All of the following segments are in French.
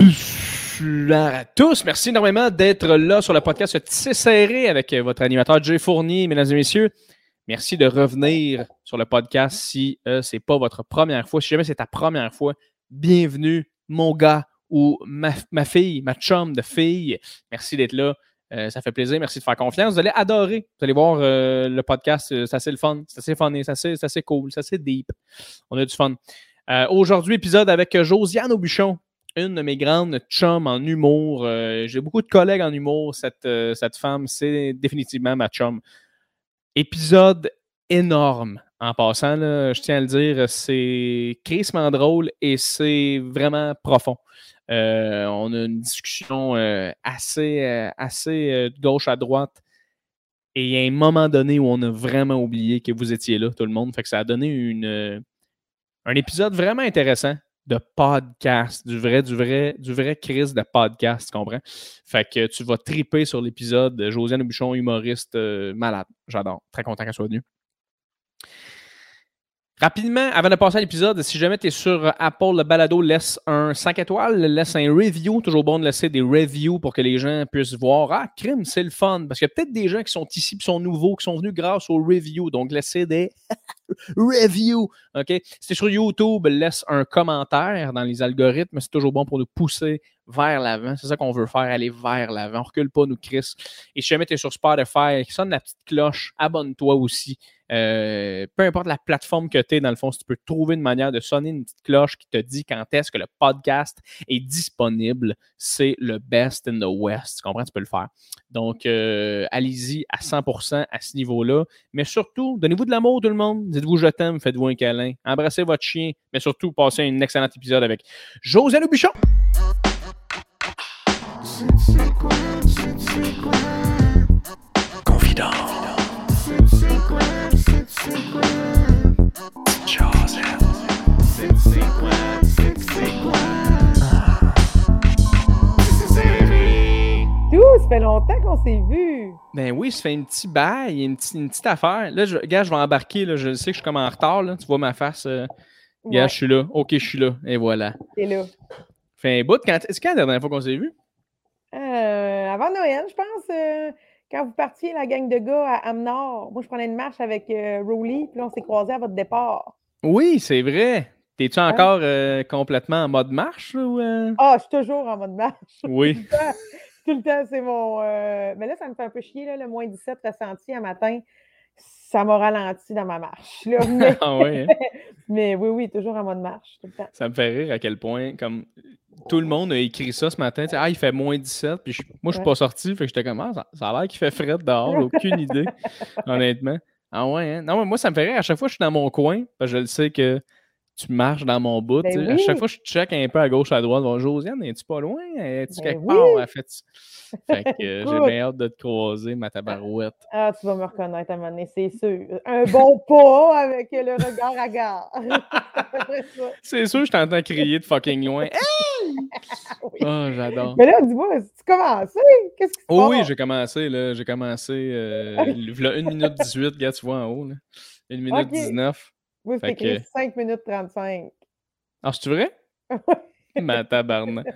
Bonsoir à tous. Merci énormément d'être là sur le podcast Tissé serré avec votre animateur Jay Fournier, mesdames et messieurs. Merci de revenir sur le podcast si euh, ce n'est pas votre première fois. Si jamais c'est ta première fois, bienvenue, mon gars ou ma, fille, ma chum de fille. Merci d'être là. Euh, ça fait plaisir. Merci de faire confiance. Vous allez adorer. Vous allez voir euh, le podcast. C'est assez le fun. C'est assez funny. C'est assez, assez, cool. C'est deep. On a du fun. Aujourd'hui, épisode avec Josiane Aubuchon une de mes grandes chums en humour. Euh, j'ai beaucoup de collègues en humour. Cette, euh, cette femme, c'est définitivement ma chum. Épisode énorme. En passant, je tiens à le dire, c'est crissement drôle et c'est vraiment profond. Euh, on a une discussion assez, assez gauche à droite. Et il y a un moment donné où on a vraiment oublié que vous étiez là, tout le monde. Fait que ça a donné une, un épisode vraiment intéressant de podcast, du vrai, du vrai, du vrai crise de podcast, tu comprends? Fait que tu vas triper sur l'épisode de Josiane Bouchon, humoriste euh, malade. J'adore. Très content qu'elle soit venue. Rapidement, avant de passer à l'épisode, si jamais tu es sur Apple, le balado laisse un 5 étoiles, laisse un review. Toujours bon de laisser des reviews pour que les gens puissent voir Ah, crime, c'est le fun. Parce qu'il y a peut-être des gens qui sont ici, qui sont nouveaux, qui sont venus grâce aux reviews. Donc, laissez des reviews. OK? Si tu es sur YouTube, laisse un commentaire dans les algorithmes. C'est toujours bon pour nous pousser vers l'avant. C'est ça qu'on veut faire, aller vers l'avant. On recule pas, nous, Chris. Et si jamais tu es sur Spotify, sonne la petite cloche, abonne-toi aussi. Euh, peu importe la plateforme que tu es, dans le fond, si tu peux trouver une manière de sonner une petite cloche qui te dit quand est-ce que le podcast est disponible, c'est le best in the West. Tu comprends? Tu peux le faire. Donc, euh, allez-y à 100% à ce niveau-là. Mais surtout, donnez-vous de l'amour, tout le monde. Dites-vous je t'aime, faites-vous un câlin. Embrassez votre chien, mais surtout, passez un excellent épisode avec José Bichon. Confident. Ça fait longtemps qu'on s'est vu. Ben oui, ça fait un petit bail, une, petite, une petite affaire. Là, je, gars, je vais embarquer. Là, je sais que je suis comme en retard. Là. Tu vois ma face. Euh... Gars, je suis là. OK, je suis là. Et voilà. T'es là. Fait un bout. Quand... Est-ce quand la dernière fois qu'on s'est vu? Euh, avant Noël, je pense. Euh, quand vous partiez, la gang de gars à Amnor, moi, je prenais une marche avec euh, Rowley, puis là, on s'est croisés à votre départ. Oui, c'est vrai. T'es-tu encore euh, complètement en mode marche? Ou, Ah, je suis toujours en mode marche. Oui. Tout le temps, c'est mon. Mais là, ça me fait un peu chier, là, le moins 17 ressenti un matin. Ça m'a ralenti dans ma marche. Mais... ah oui, hein? mais oui, oui, toujours en mode marche. Tout le temps. Ça me fait rire à quel point, comme tout le monde a écrit ça ce matin. Ah, il fait moins 17. Puis moi, je suis pas sorti. Fait que j'étais comme, ah, ça, a l'air qu'il fait fret dehors. aucune idée, honnêtement. Ah ouais, hein? Non, moi, ça me fait rire. À chaque fois, je suis dans mon coin. Parce que je le sais que tu marches dans mon bout. Ben À chaque fois, je check un peu à gauche, à droite. Bon, Josiane, es-tu pas loin? Es-tu ben quelque part? fait, fait que euh, j'ai bien hâte de te croiser, ma tabarouette. Ah, tu vas me reconnaître à un moment donné, c'est sûr. Un bon pas avec le regard à gare. c'est sûr, je t'entends crier de fucking loin. Hey! Oh, j'adore. Mais là, dis-moi, tu commencé? Qu'est-ce que tu Oh oui, j'ai commencé, là. J'ai commencé, euh, 1 minute 18, regarde, tu vois en haut, là. 1 minute okay. 19. Oui, c'est écrit que... 5 minutes 35. Ah, c'est vrai? Ma tabarnak.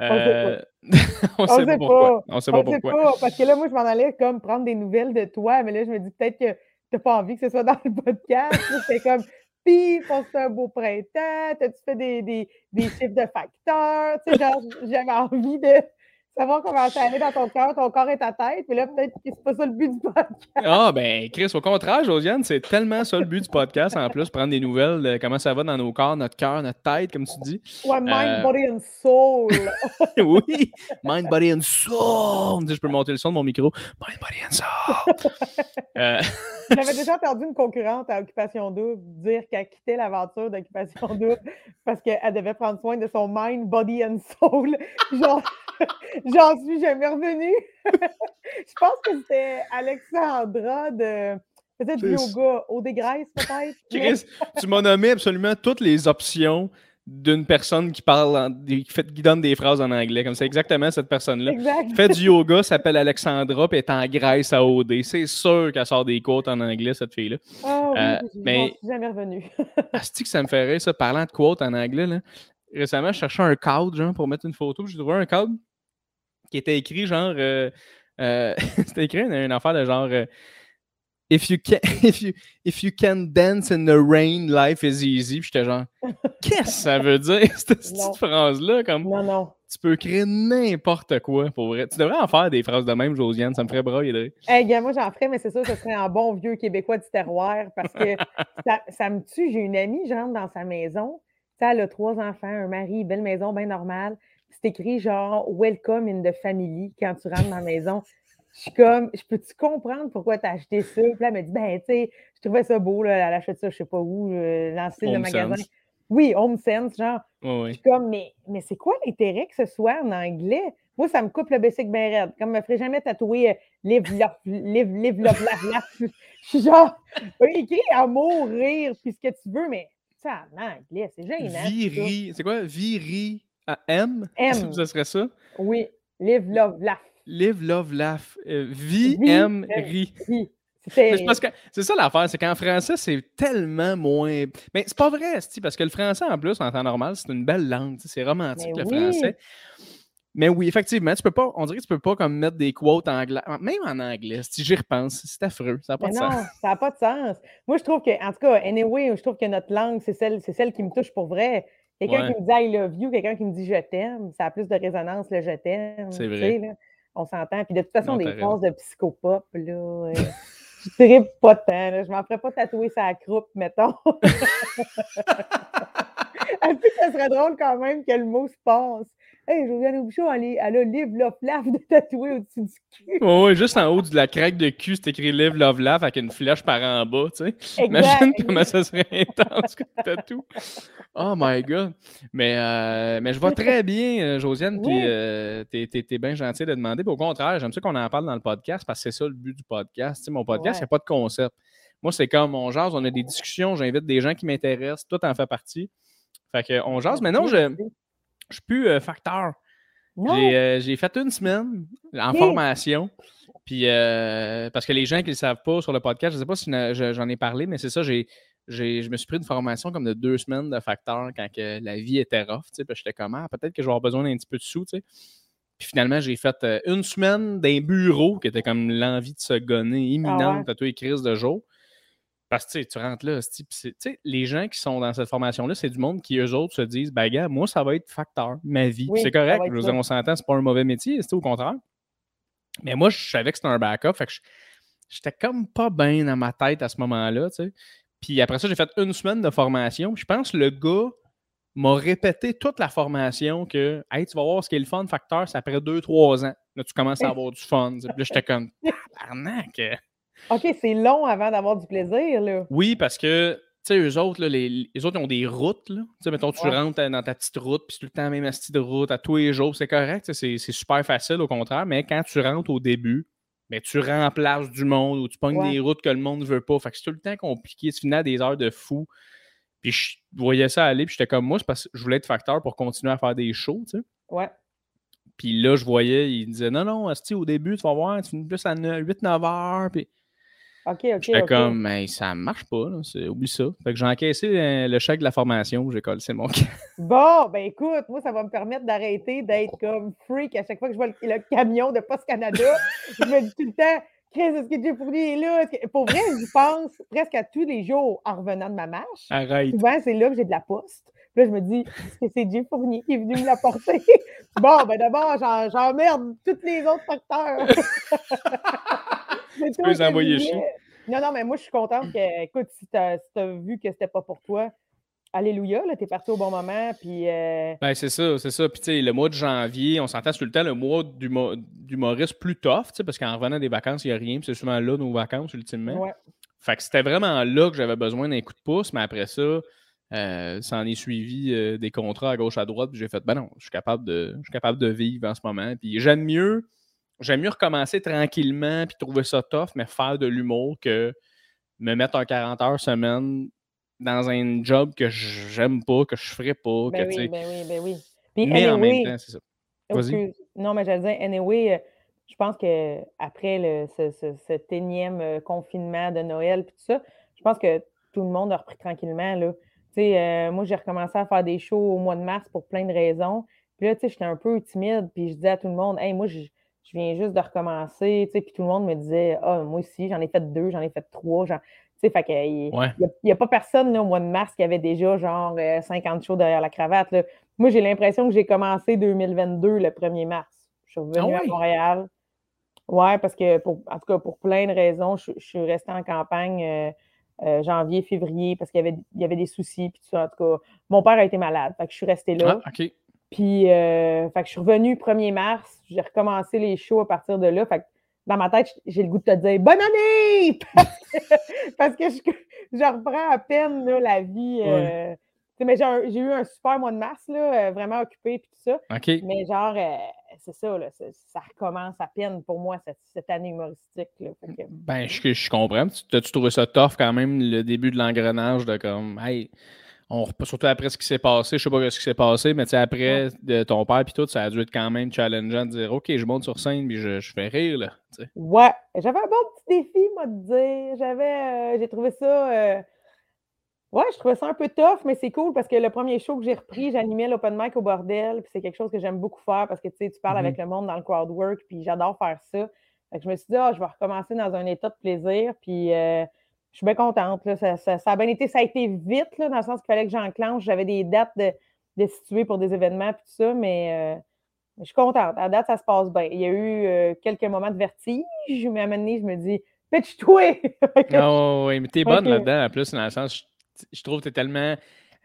Euh... on sait pas pourquoi. On sait pas on pourquoi. Sait pas, parce que là, moi, je m'en allais comme prendre des nouvelles de toi, mais là, je me dis peut-être que t'as pas envie que ce soit dans le podcast. C'est comme, pis, c'est un beau printemps, t'as-tu fait des, des, des chiffres de facteurs? Tu sais, genre, j'avais envie de savoir comment ça allait dans ton cœur, ton corps et ta tête. Mais là, peut-être que c'est pas ça le but du podcast. Ah, ben, Chris, au contraire, Josiane, c'est tellement ça le but du podcast, en plus, prendre des nouvelles de comment ça va dans nos corps, notre cœur, notre tête, comme tu dis. Ouais, mind, euh... body and soul. oui, mind, body and soul. Je peux monter le son de mon micro. Mind, body and soul. euh... J'avais déjà entendu une concurrente à Occupation Double dire qu'elle quittait l'aventure d'Occupation Double parce qu'elle devait prendre soin de son mind, body and soul. Genre. J'en suis jamais revenue. je pense que c'était Alexandra de peut-être yoga, au dégraisse peut-être. Chris, tu m'as nommé absolument toutes les options d'une personne qui parle, en, qui, fait, qui donne des phrases en anglais. Comme c'est exactement cette personne-là. Fait du yoga, s'appelle Alexandra, puis est en Grèce à OD. C'est sûr qu'elle sort des quotes en anglais, cette fille-là. Oh, oui, euh, mais... suis jamais revenue. Asti que ça me ferait, ça, parlant de quotes en anglais, là récemment, je cherchais un cadre, genre, pour mettre une photo. J'ai trouvé un cadre qui était écrit, genre, euh, euh, c'était écrit une, une affaire de genre, euh, if, you can, if, you, if you can dance in the rain, life is easy. Puis j'étais genre, qu'est-ce que ça veut dire, cette, Non. phrase-là? Comme, Non, non. tu peux créer n'importe quoi, pour vrai. Tu devrais en faire des phrases de même, Josiane, ça me ferait brailler de. Hey, moi, j'en ferais, mais c'est sûr que ce serait en bon vieux québécois du terroir parce que ça, ça me tue. J'ai une amie, j'entre dans sa maison. Sais, elle a trois enfants, un mari, belle maison, bien normale. C'est écrit genre Welcome in the family quand tu rentres dans la maison. Je suis comme, je peux-tu comprendre pourquoi tu as acheté ça? Puis là, elle me dit, ben, tu sais, je trouvais ça beau, là, elle achète ça, je sais pas où, euh, dans le de magasin. Sense. Oui, Home Sense, genre. Je suis comme, mais, mais c'est quoi l'intérêt que ce soit en anglais? Moi, ça me coupe le basic bien raide. Comme je me ferait jamais tatouer euh, live, love, live, live, love. Je suis genre, écrit amour, rire, puis ce que tu veux, mais ça, en anglais, c'est gênant. Viri, c'est quoi? Viri à M? M. Ça serait ça? Oui, live, love, laugh. Live, love, laugh. Euh, vie, Vie, aime, euh, ri. Oui. Mais C'était. c'est ça l'affaire, c'est qu'en français, c'est tellement moins. Mais c'est pas vrai, parce que le français, en plus, en temps normal, c'est une belle langue. C'est romantique, Mais le oui. français. Mais oui, effectivement, tu peux pas. On dirait que tu peux pas comme mettre des quotes anglais. Même en anglais, si j'y repense, c'est affreux. Ça n'a pas Mais de non, sens. ça n'a pas de sens. Moi, je trouve que, en tout cas, anyway, je trouve que notre langue, c'est celle, c'est celle qui me touche pour vrai. Quelqu'un Ouais. qui me dit I love you, quelqu'un qui me dit je t'aime, ça a plus de résonance, le je t'aime. C'est tu vrai. sais, là. on s'entend. Puis de toute façon, Non, des phrases de psychopop, là, euh, je dirais pas tant. là. Je m'en ferais pas tatouer sa croupe, mettons. Dit que ça serait drôle quand même que le mot se passe? Hey, Josiane Aubuchon, elle, elle a live, love, laugh de tatouer au-dessus du cul. Ouais, juste en haut de la craque de cul, c'est écrit Live, Love, Laugh avec une flèche par en bas, tu sais. Imagine comment ça serait intense comme tatou. Oh my god. Mais, euh, mais je vois très bien, euh, Josiane, puis Oui. euh, t'es, t'es- t'es bien gentil de demander. Puis au contraire, j'aime ça qu'on en parle dans le podcast parce que c'est ça le but du podcast. Tu sais, mon podcast, il n'y a pas de concept. Moi, c'est comme on jase, on a des discussions, j'invite des gens qui m'intéressent, tout en fait partie. Fait que on jase. Mais non, je ne suis plus euh, facteur. J'ai, euh, j'ai fait une semaine en formation. Puis, euh, parce que les gens qui ne le savent pas sur le podcast, je ne sais pas si je- j'en ai parlé, mais c'est ça, j'ai, je me suis pris une formation comme de deux semaines de facteur quand que la vie était rough. tu sais, Puis j'étais comme, ah, peut-être que je vais avoir besoin d'un petit peu de sous. tu sais. Puis finalement, j'ai fait une semaine d'un bureau qui était comme l'envie de se gonner imminente ouais. à tous les crises de jour. Parce que tu rentres là, c'est- les gens qui sont dans cette formation-là, c'est du monde qui, eux autres, se disent, ben gars, moi, ça va être facteur, ma vie. Oui, c'est correct, je dire, on s'entend, c'est pas un mauvais métier, c'est au contraire. Mais moi, je savais que c'était un backup, fait que j'étais comme pas bien dans ma tête à ce moment-là, tu sais. Puis après ça, j'ai fait une semaine de formation. Je pense que le gars m'a répété toute la formation que Hey, tu vas voir ce qui est le fun facteur, c'est après deux, trois ans. Là, tu commences à avoir du fun. Puis là, j'étais comme Tabarnak! OK, c'est long avant d'avoir du plaisir, là. Oui, parce que, tu sais, eux autres, là, les, les autres, ils ont des routes, là. Tu sais, mettons, tu Ouais. rentres dans ta petite route, puis tout le temps même astuce de route à tous les jours, c'est correct, c'est c'est super facile, au contraire, mais quand tu rentres au début, mais tu remplaces du monde ou tu pognes Ouais. des routes que le monde ne veut pas. Fait que c'est tout le temps compliqué. Tu finis à des heures de fou. Puis je voyais ça aller, puis j'étais comme moi, c'est parce que je voulais être facteur pour continuer à faire des shows, tu sais. Ouais. Puis là, je voyais, il disait non, non, asti, au début, tu vas voir, tu finis plus à 8-9 heures. Puis OK, OK. j'étais OK. comme, mais ça marche pas, là, oublie ça. Fait que j'ai encaissé euh, le chèque de la formation, j'ai collé, c'est mon cas. Bon, ben écoute, moi, ça va me permettre d'arrêter d'être comme freak à chaque fois que je vois le, le camion de Post Canada. je me dis tout le temps, Chris, est-ce que Dieu Fournier est là? Que- Pour vrai, j'y pense presque à tous les jours en revenant de ma marche. Arrête. Souvent, c'est là que j'ai de la poste. Puis là, je me dis, est-ce que c'est Dieu Fournier qui est venu me l'apporter? bon, ben d'abord, j'emmerde tous les autres facteurs. Tu peux les envoyer chier. Non, non, mais moi, je suis contente que, écoute, si tu as, vu que c'était pas pour toi, Alléluia, là, t'es parti au bon moment, puis... euh, Ben, c'est ça, c'est ça. Puis, tu sais, le mois de janvier, on s'entend tout le temps, le mois d'humo- d'humoriste plus tough, tu sais, parce qu'en revenant des vacances, il n'y a rien. puis c'est souvent là nos vacances, ultimement. ouais. Fait que c'était vraiment là que j'avais besoin d'un coup de pouce, mais après ça, euh, ça en est suivi euh, des contrats à gauche, à droite, puis j'ai fait, ben non, je suis capable de, je suis capable de vivre en ce moment. Puis j'aime mieux, j'aime mieux recommencer tranquillement, puis trouver ça tough, mais faire de l'humour que me mettre un 40 heures semaine dans un job que j'aime pas, que je ferais pas, Ben que, oui, ben oui, ben oui. Puis, mais en même temps, c'est ça. oh, Vas-y. Non, mais j'allais dire, anyway, euh, je pense qu'après le, ce, ce- cet énième euh, confinement de Noël puis tout ça, je pense que tout le monde a repris tranquillement. Là. Sais, moi, j'ai recommencé à faire des shows au mois de mars pour plein de raisons. Puis là, j'étais un peu timide, puis je disais à tout le monde, hey, moi, je, viens juste de recommencer, tu sais, puis tout le monde me disait, ah, moi aussi, j'en ai fait deux, j'en ai fait trois, genre, tu sais, fait qu'il n'y a, pas personne là, au mois de mars qui avait déjà genre 50 shows derrière la cravate. Là. Moi, j'ai l'impression que j'ai commencé 2022 le 1er mars. Je suis revenue ah à Montréal. Ouais, parce que, pour, en tout cas, pour plein de raisons, je, suis restée en campagne euh, euh, janvier, février, parce qu'il y avait, il y avait des soucis, puis tout ça. En tout cas, mon père a été malade, fait que je suis restée là. Ah, OK. Puis, euh, fait que je suis revenue 1er mars, j'ai recommencé les shows à partir de là. Fait que dans ma tête, j'ai le goût de te dire bonne année! parce que, je, je, reprends à peine là, la vie. Mais j'ai eu un super mois de mars, là, vraiment occupé et tout ça. Mais genre, c'est ça, là, ça recommence à peine pour moi cette, année humoristique. Là, Ben, je, je comprends. Tu as-tu trouvé ça tough quand même, le début de l'engrenage de comme, hey, on, surtout après ce qui s'est passé, je sais pas ce qui s'est passé, mais après de ton père et tout, ça a dû être quand même challengeant de dire OK, je monte sur scène puis je, je fais rire. Là, ouais, j'avais un bon petit défi, moi, de dire. J'avais, euh, j'ai trouvé ça. Euh, Ouais, je trouvais ça un peu tough, mais c'est cool parce que le premier show que j'ai repris, j'animais l'open mic au bordel, puis c'est quelque chose que j'aime beaucoup faire parce que tu sais, tu parles avec mm-hmm. le monde dans le crowd work, puis j'adore faire ça. Fait que je me suis dit, ah, je vais recommencer dans un état de plaisir, puis euh, je suis bien contente. Là. Ça, a bien été, ça a été vite, là, dans le sens qu'il fallait que j'enclenche. J'avais des dates de, de situer pour des événements, puis tout ça, mais euh, je suis contente. À date, ça se passe bien. Il y a eu euh, quelques moments de vertige, mais à un moment donné, je me dis, pitch-toi! oh, oui, mais t'es bonne là-dedans, en plus, dans le sens, je trouve que tu es tellement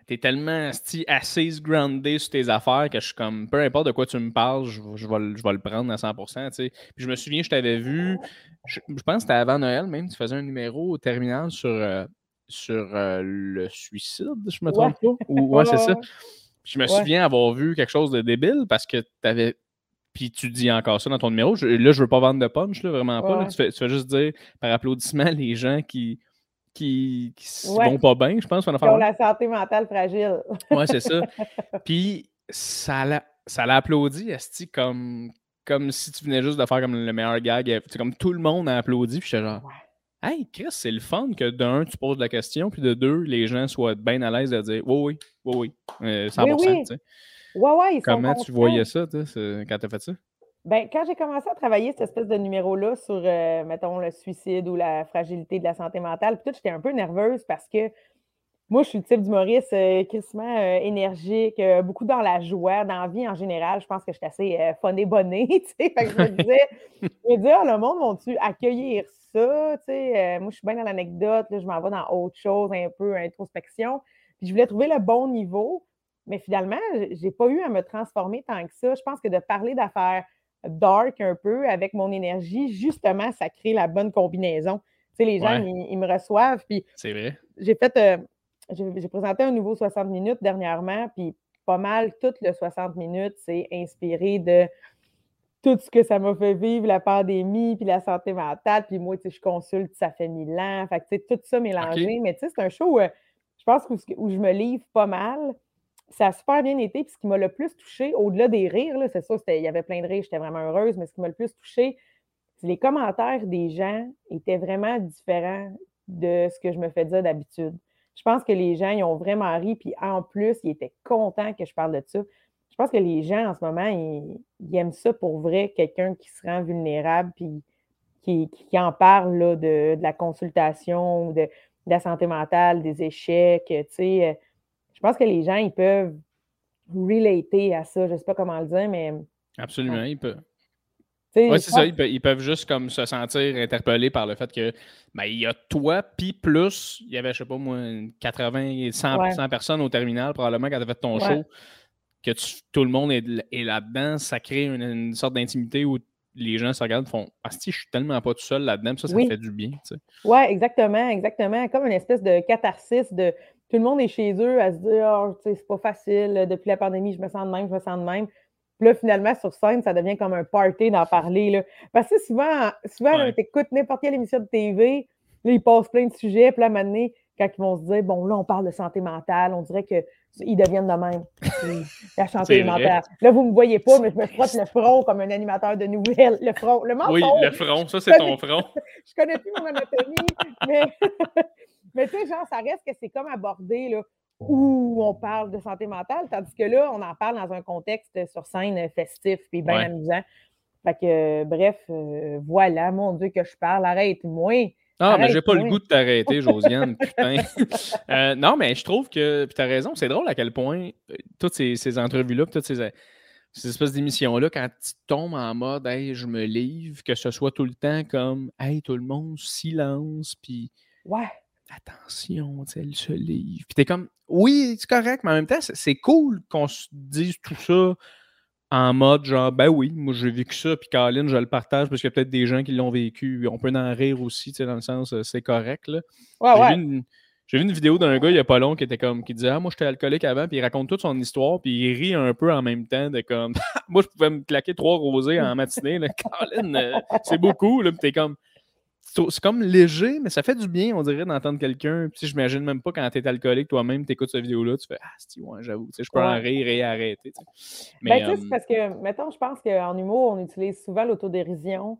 t'es tellement assise groundé sur tes affaires que je suis comme, peu importe de quoi tu me parles, je, je, vais, je vais, le prendre à 100%. Puis je me souviens, je t'avais vu, je, pense que c'était avant Noël même, tu faisais un numéro au terminal sur, euh, sur euh, le suicide, je me trompe pas. Ou, ouais, c'est ça. je me souviens avoir vu quelque chose de débile parce que tu avais. Puis tu dis encore ça dans ton numéro. là, je veux pas vendre de punch, là, vraiment pas. tu, fais, tu, fais, juste dire par applaudissement les gens qui qui, qui vont pas bien, je pense. Qui ont la santé mentale fragile. oui, c'est ça. Puis ça l'a, ça l'a applaudi, Esti, comme, comme si tu venais juste de faire comme le meilleur gag. C'est comme tout le monde a applaudi. Puis j'étais genre, hey, Chris, c'est le fun que d'un, tu poses la question, puis de deux, les gens soient bien à l'aise de dire, oui, oui, oui, oui, euh, 100%. Oui, oui. Ouais, ouais, Comment tu voyais ça, quand tu as fait ça? Ben, quand j'ai commencé à travailler cette espèce de numéro-là sur, euh, mettons, le suicide ou la fragilité de la santé mentale, puis tout, j'étais un peu nerveuse parce que moi, je suis le type d'humoriste euh, crissement euh, énergique, euh, beaucoup dans la joie, dans la vie en général. Je pense que je suis assez fun et bonnet, tu sais. Fait que je me disais, je me disais, ah, le monde vont-tu accueillir ça, tu sais. moi, je suis bien dans l'anecdote, je m'en vais dans autre chose, un peu introspection. Puis je voulais trouver le bon niveau, mais finalement, j'ai pas eu à me transformer tant que ça. Je pense que de parler d'affaires dark un peu avec mon énergie, justement, ça crée la bonne combinaison. Tu sais, les gens, ils, me reçoivent. Puis c'est vrai. J'ai fait, euh, j'ai présenté un nouveau 60 minutes dernièrement, puis pas mal, tout le 60 minutes, c'est inspiré de tout ce que ça m'a fait vivre, la pandémie, puis la santé mentale. Puis moi, tu sais, je consulte, ça fait mille ans. Fait que, tu sais, tout ça mélangé. Mais tu sais, c'est un show, euh, je pense, où, je me livre pas mal ça a super bien été. Puis ce qui m'a le plus touché, au-delà des rires, c'est ça, il y avait plein de rires, j'étais vraiment heureuse, mais ce qui m'a le plus touché, c'est les commentaires des gens étaient vraiment différents de ce que je me fais dire d'habitude. Je pense que les gens, ils ont vraiment ri, puis en plus, ils étaient contents que je parle de ça. Je pense que les gens, en ce moment, ils, aiment ça pour vrai, quelqu'un qui se rend vulnérable, puis qui, en parle de, la consultation, de, de, la santé mentale, des échecs, tu sais je pense que les gens, ils peuvent relater à ça. Je ne sais pas comment le dire, mais. Absolument, ils peuvent. Oui, c'est ça. Ils peuvent, juste comme se sentir interpellés par le fait que ben, il y a toi, puis plus, il y avait, je sais pas moi, 80, 100, personnes au terminal, probablement, quand tu as fait ton show, que tout le monde est, là-dedans, ça crée une, sorte d'intimité où les gens se regardent et font Ah, si, je suis tellement pas tout seul là-dedans, ça, ça fait du bien. Oui, exactement, exactement. Comme une espèce de catharsis de tout le monde est chez eux à se dire oh, c'est pas facile, depuis la pandémie, je me sens de même, je me sens de même. Puis là, finalement, sur scène, ça devient comme un party d'en parler. Là. Parce que souvent, souvent tu écoutes n'importe quelle émission de TV, là, ils passent plein de sujets, puis là, maintenant, quand ils vont se dire Bon, là, on parle de santé mentale, on dirait qu'ils deviennent de même. la santé mentale. Là, vous ne me voyez pas, mais je me frotte le front comme un animateur de nouvelles. Le front, le menton. Oui, le front, ça, c'est ton front. je connais plus mon anatomie, mais. Mais tu sais, genre, ça reste que c'est comme abordé, là. où on parle de santé mentale, tandis que là, on en parle dans un contexte sur scène festif puis bien amusant. Fait que, bref, euh, voilà, mon Dieu, que je parle, arrête-moi. Ah, mais j'ai pas le goût de t'arrêter, Josiane, putain. Euh, non, mais je trouve que, puis t'as raison, c'est drôle à quel point euh, toutes ces, entrevues-là, toutes ces, espèces d'émissions-là, quand tu tombes en mode, hey, je me livre, que ce soit tout le temps comme, hey, tout le monde, silence, puis. Ouais. Attention, elle se livre. Puis t'es comme, oui, c'est correct, mais en même temps, c'est cool qu'on se dise tout ça en mode genre, ben oui, moi j'ai vécu ça, puis Caroline, je le partage parce qu'il y a peut-être des gens qui l'ont vécu. On peut en rire aussi, tu sais, dans le sens, euh, c'est correct. Là. j'ai, Vu une, vidéo d'un gars il n'y a pas long qui était comme, qui disait, ah, moi j'étais alcoolique avant, puis il raconte toute son histoire, puis il rit un peu en même temps de comme, moi je pouvais me claquer trois rosés en matinée, là. Caroline, euh, c'est beaucoup, là, puis t'es comme, c'est comme léger, mais ça fait du bien, on dirait, d'entendre quelqu'un. Puis, j'imagine même pas quand tu es alcoolique toi-même, tu écoutes cette vidéo-là, tu fais Ah, c'est ouais, j'avoue, je peux en rire et arrêter. Mais, ben, c'est parce que, mettons, je pense qu'en humour, on utilise souvent l'autodérision.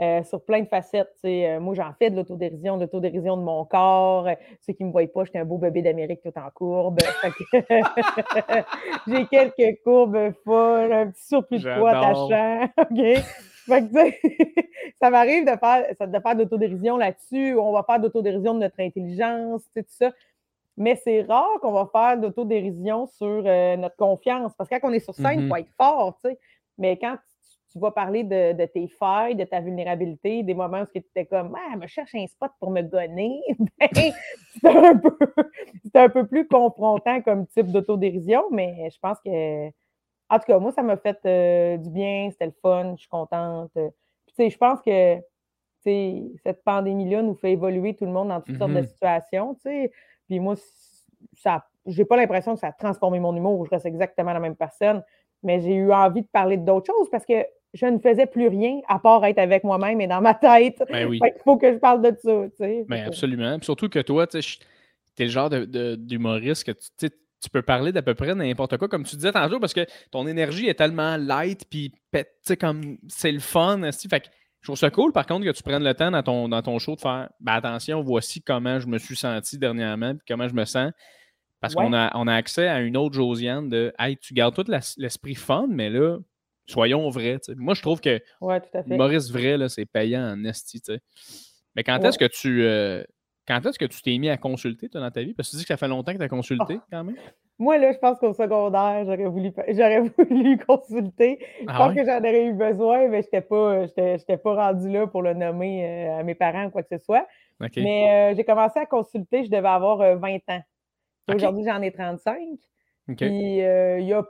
Euh, sur plein de facettes. Euh, moi, j'en fais de l'autodérision, de l'autodérision de mon corps. ceux qui ne me voient pas, j'étais un beau bébé d'Amérique tout en courbe. J'ai quelques courbes folles, un petit surplus de poids attachant. ça m'arrive de faire, de faire d'autodérision là-dessus. On va faire d'autodérision de notre intelligence, tout ça. Mais c'est rare qu'on va faire d'autodérision sur euh, notre confiance. Parce que quand on est sur scène, il faut mm-hmm. être fort, tu sais. Mais quand tu, vas parler de, tes failles, de ta vulnérabilité, des moments où tu étais comme Ah, me cherche un spot pour me gonner, ben, c'est un, un, peu plus confrontant comme type d'autodérision, mais je pense que en tout cas, moi, ça m'a fait euh, du bien, c'était le fun, je suis contente. tu sais, je pense que cette pandémie-là nous fait évoluer tout le monde dans toutes sortes de mm-hmm. situations, tu sais. Puis moi, ça, j'ai pas l'impression que ça a transformé mon humour, je reste exactement la même personne, mais j'ai eu envie de parler d'autres choses parce que je ne faisais plus rien à part être avec moi-même et dans ma tête. Ben oui. Il faut que je parle de ça, tu. Ben absolument. surtout que toi, tu es le genre d'humoriste que tu tu peux parler d'à peu près n'importe quoi, comme tu disais tantôt, parce que ton énergie est tellement light, puis comme c'est le fun. Fait que je trouve ça cool, par contre, que tu prennes le temps dans ton, dans ton show de faire ben, attention, voici comment je me suis senti dernièrement, puis comment je me sens. Parce qu'on a, on a accès à une autre Josiane de Hey, tu gardes tout l'esprit fun, mais là, soyons vrais. Moi, je trouve que Maurice vrai, c'est payant en esti. Mais quand est-ce que tu. Euh, quand est-ce que tu t'es mis à consulter toi, dans ta vie? Parce que tu dis que ça fait longtemps que tu as consulté ah. quand même. Moi, là, je pense qu'au secondaire, j'aurais voulu, j'aurais voulu consulter. Je ah pense que j'en aurais eu besoin, mais je n'étais pas, pas rendu là pour le nommer euh, à mes parents ou quoi que ce soit. Mais euh, j'ai commencé à consulter, je devais avoir 20 euh, ans. Aujourd'hui, j'en ai 35. Puis il y a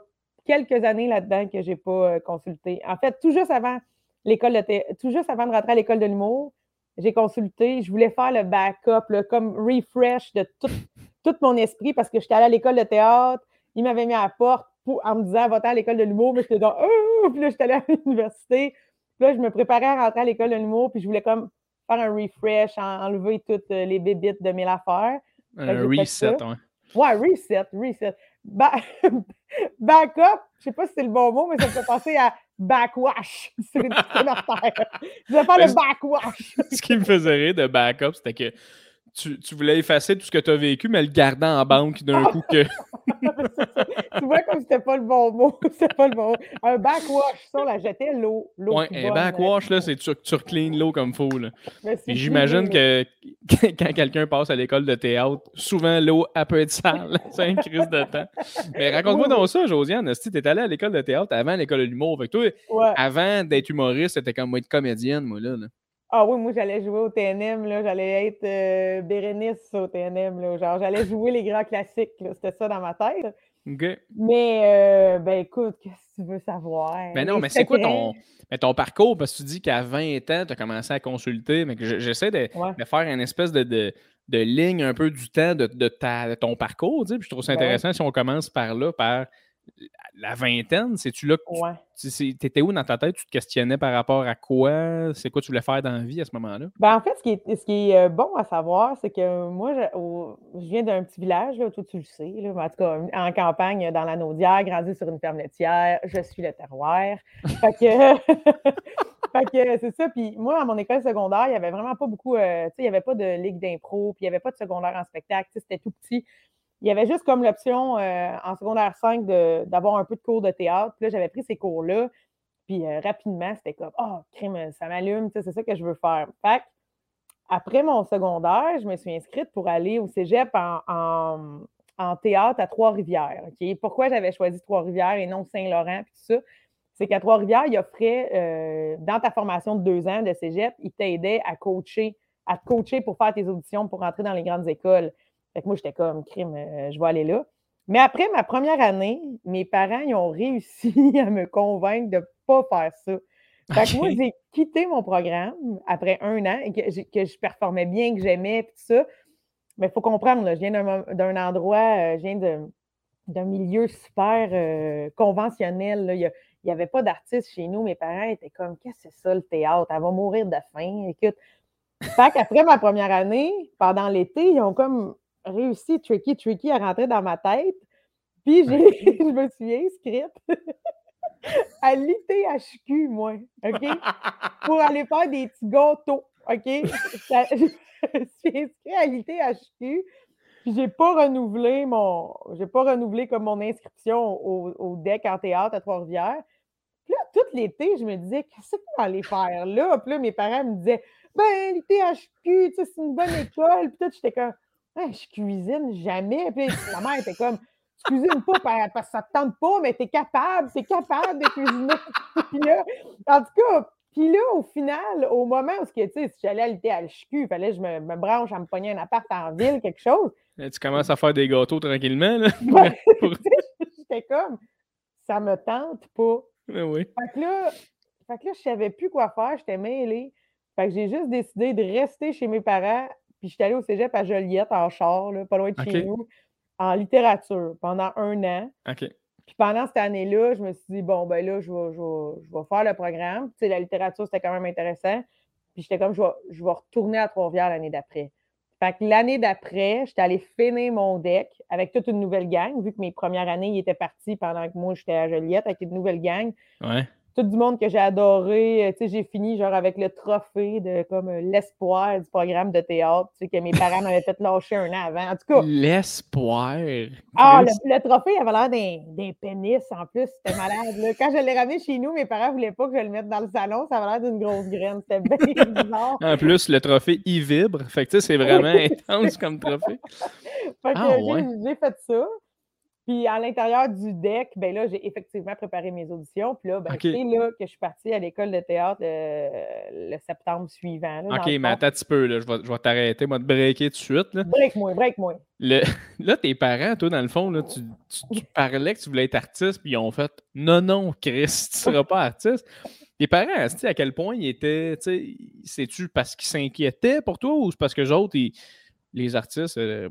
quelques années là-dedans que je n'ai pas consulté. En fait, tout juste avant l'école de tout juste avant de rentrer à l'école de l'humour, j'ai consulté, je voulais faire le backup, comme refresh de tout, mon esprit parce que j'étais allée à l'école de théâtre, il m'avait mis à la porte en me disant va à l'école de l'humour, mais j'étais dans oh! puis là j'étais allée à l'université. Puis là, je me préparais à rentrer à l'école de l'humour, puis je voulais comme faire un refresh, enlever toutes euh, les bébites de mes affaires. Un reset, ouais. Ouais, reset, reset. backup, je sais pas si c'est le bon mot, mais ça me fait penser à backwash C'est une Je vais faire le backwash. ce qui me faisait rire de backup, c'était que tu, tu, voulais effacer tout ce que tu as vécu, mais le garder en banque d'un coup que. tu vois comme c'était pas le bon mot. C'était pas le bon mot. Un backwash, ça, là, jetait l'eau. Ouais, un backwash, là, c'est tu, tu reclines l'eau comme fou. J'imagine que quand quelqu'un passe à l'école de théâtre, souvent l'eau, elle peut être sale. c'est une crise de temps. Mais raconte-moi donc ça, Josiane. Tu es allée à l'école de théâtre avant l'école de l'humour. toi, avant d'être humoriste, c'était comme moi être comédienne, moi, là. Ah oui, moi, j'allais jouer au TNM, là. J'allais être euh, Bérénice au TNM, là. Genre, j'allais jouer les grands classiques, C'était ça dans ma tête. OK. Mais, euh, ben écoute, qu'est-ce que tu veux savoir? Mais non, mais c'est quoi ton, ton parcours? Parce que tu dis qu'à 20 ans, tu as commencé à consulter. Mais j'essaie de, faire une espèce de, de, ligne un peu du temps de, ta, ton parcours, tu sais. Puis je trouve ça intéressant si on commence par là, par la vingtaine, c'est-tu là que tu étais où dans ta tête? Tu te questionnais par rapport à quoi? C'est quoi tu voulais faire dans la vie à ce moment-là? Ben, en fait, ce qui est, ce qui est euh, bon à savoir, c'est que moi, je, viens d'un petit village, là, toi tu le sais, là, en tout cas en campagne dans la Naudière, grandi sur une ferme laitière, je suis le terroir. fait que, c'est ça. Puis moi, à mon école secondaire, il n'y avait vraiment pas beaucoup, euh, tu sais, il n'y avait pas de ligue d'impro, puis il n'y avait pas de secondaire en spectacle, c'était tout petit. Il y avait juste comme l'option euh, en secondaire 5 d'avoir un peu de cours de théâtre. Puis là, j'avais pris ces cours-là. Puis euh, rapidement, c'était comme Oh, crime, ça m'allume, c'est ça que je veux faire. Fait après mon secondaire, je me suis inscrite pour aller au cégep en, théâtre à Trois-Rivières. Pourquoi j'avais choisi Trois-Rivières et non Saint-Laurent, puis tout ça? C'est qu'à Trois-Rivières, il offrait, euh, dans ta formation de deux ans de cégep, il t'aidait à coacher, à te coacher pour faire tes auditions pour rentrer dans les grandes écoles. Fait que moi, j'étais comme, crime, euh, je vais aller là. Mais après ma première année, mes parents ils ont réussi à me convaincre de ne pas faire ça. Fait que moi, j'ai quitté mon programme après un an et que, je performais bien, que j'aimais, tout ça. Mais il faut comprendre, je viens d'un endroit, euh, je viens d'un milieu super euh, conventionnel. Il n'y avait pas d'artistes chez nous. Mes parents étaient comme Qu'est-ce que c'est ça le théâtre? Elle va mourir de faim. Écoute. Fait qu'après ma première année, pendant l'été, ils ont comme réussi tricky, tricky à rentrer dans ma tête. Puis je me suis inscrite à l'ITHQ, moi, OK? Pour aller faire des petits gâteaux, OK? je suis inscrite à l'ITHQ, puis j'ai pas renouvelé mon... J'ai pas renouvelé comme mon inscription au, au DEC en théâtre à Trois-Rivières. Puis là, tout l'été, je me disais, qu'est-ce qu'on aller faire là? Puis là, mes parents me disaient, ben, l'ITHQ, c'est une bonne école. Puis tout, j'étais comme, je cuisine jamais. Puis ma mère était comme, tu cuisines pas parce que ça te tente pas, mais tu es capable, tu es capable de cuisiner. puis là, en tout cas, puis là, au final, au moment où, tu sais, si j'allais à l'ITHQ, il fallait que je me, branche à me pogner un appart en ville, quelque chose. tu commences à faire des gâteaux tranquillement, là. J'étais comme, ça me tente pas. Ah oui. Fait que là, fait que là je savais plus quoi faire, j'étais mêlée. Fait que j'ai juste décidé de rester chez mes parents puis je suis allée au cégep à Joliette en char, pas loin de chez nous, en littérature pendant un an. Puis pendant cette année-là, je me suis dit, bon, ben là, je vais, je faire le programme. Tu sais, la littérature, c'était quand même intéressant. Puis j'étais comme, je vais, je vais retourner à Trois-Rivières l'année d'après. Fait que l'année d'après, j'étais allée finir mon deck avec toute une nouvelle gang, vu que mes premières années, ils étaient partis pendant que moi, j'étais à Joliette avec une nouvelle gang. Ouais tout du monde que j'ai adoré. Euh, tu sais, j'ai fini genre avec le trophée de comme euh, l'espoir du programme de théâtre, tu sais, que mes parents m'avaient fait lâcher un an avant. En tout cas. L'espoir? Ah, le, trophée avait l'air d'un pénis en plus. C'était malade. Là. Quand je l'ai ramené chez nous, mes parents ne voulaient pas que je le mette dans le salon. Ça avait l'air d'une grosse graine. C'était bien bizarre. En plus, le trophée, il vibre. Fait que tu sais, c'est vraiment intense comme trophée. fait que ah, j'ai fait ça. Puis à l'intérieur du deck, ben là, j'ai effectivement préparé mes auditions. Puis là, ben, c'est là que je suis partie à l'école de théâtre euh, le septembre suivant. OK, mais attends un petit peu, là, je vais, je vais t'arrêter, moi, te breaker tout de suite. Break-moi, break-moi. Là, tes parents, toi, dans le fond, là, tu, tu, parlais que tu voulais être artiste, puis ils ont fait Non, non, Chris, tu ne seras pas artiste. Tes parents, à quel point ils étaient, sais-tu parce qu'ils s'inquiétaient pour toi ou c'est parce que les autres, les artistes, euh,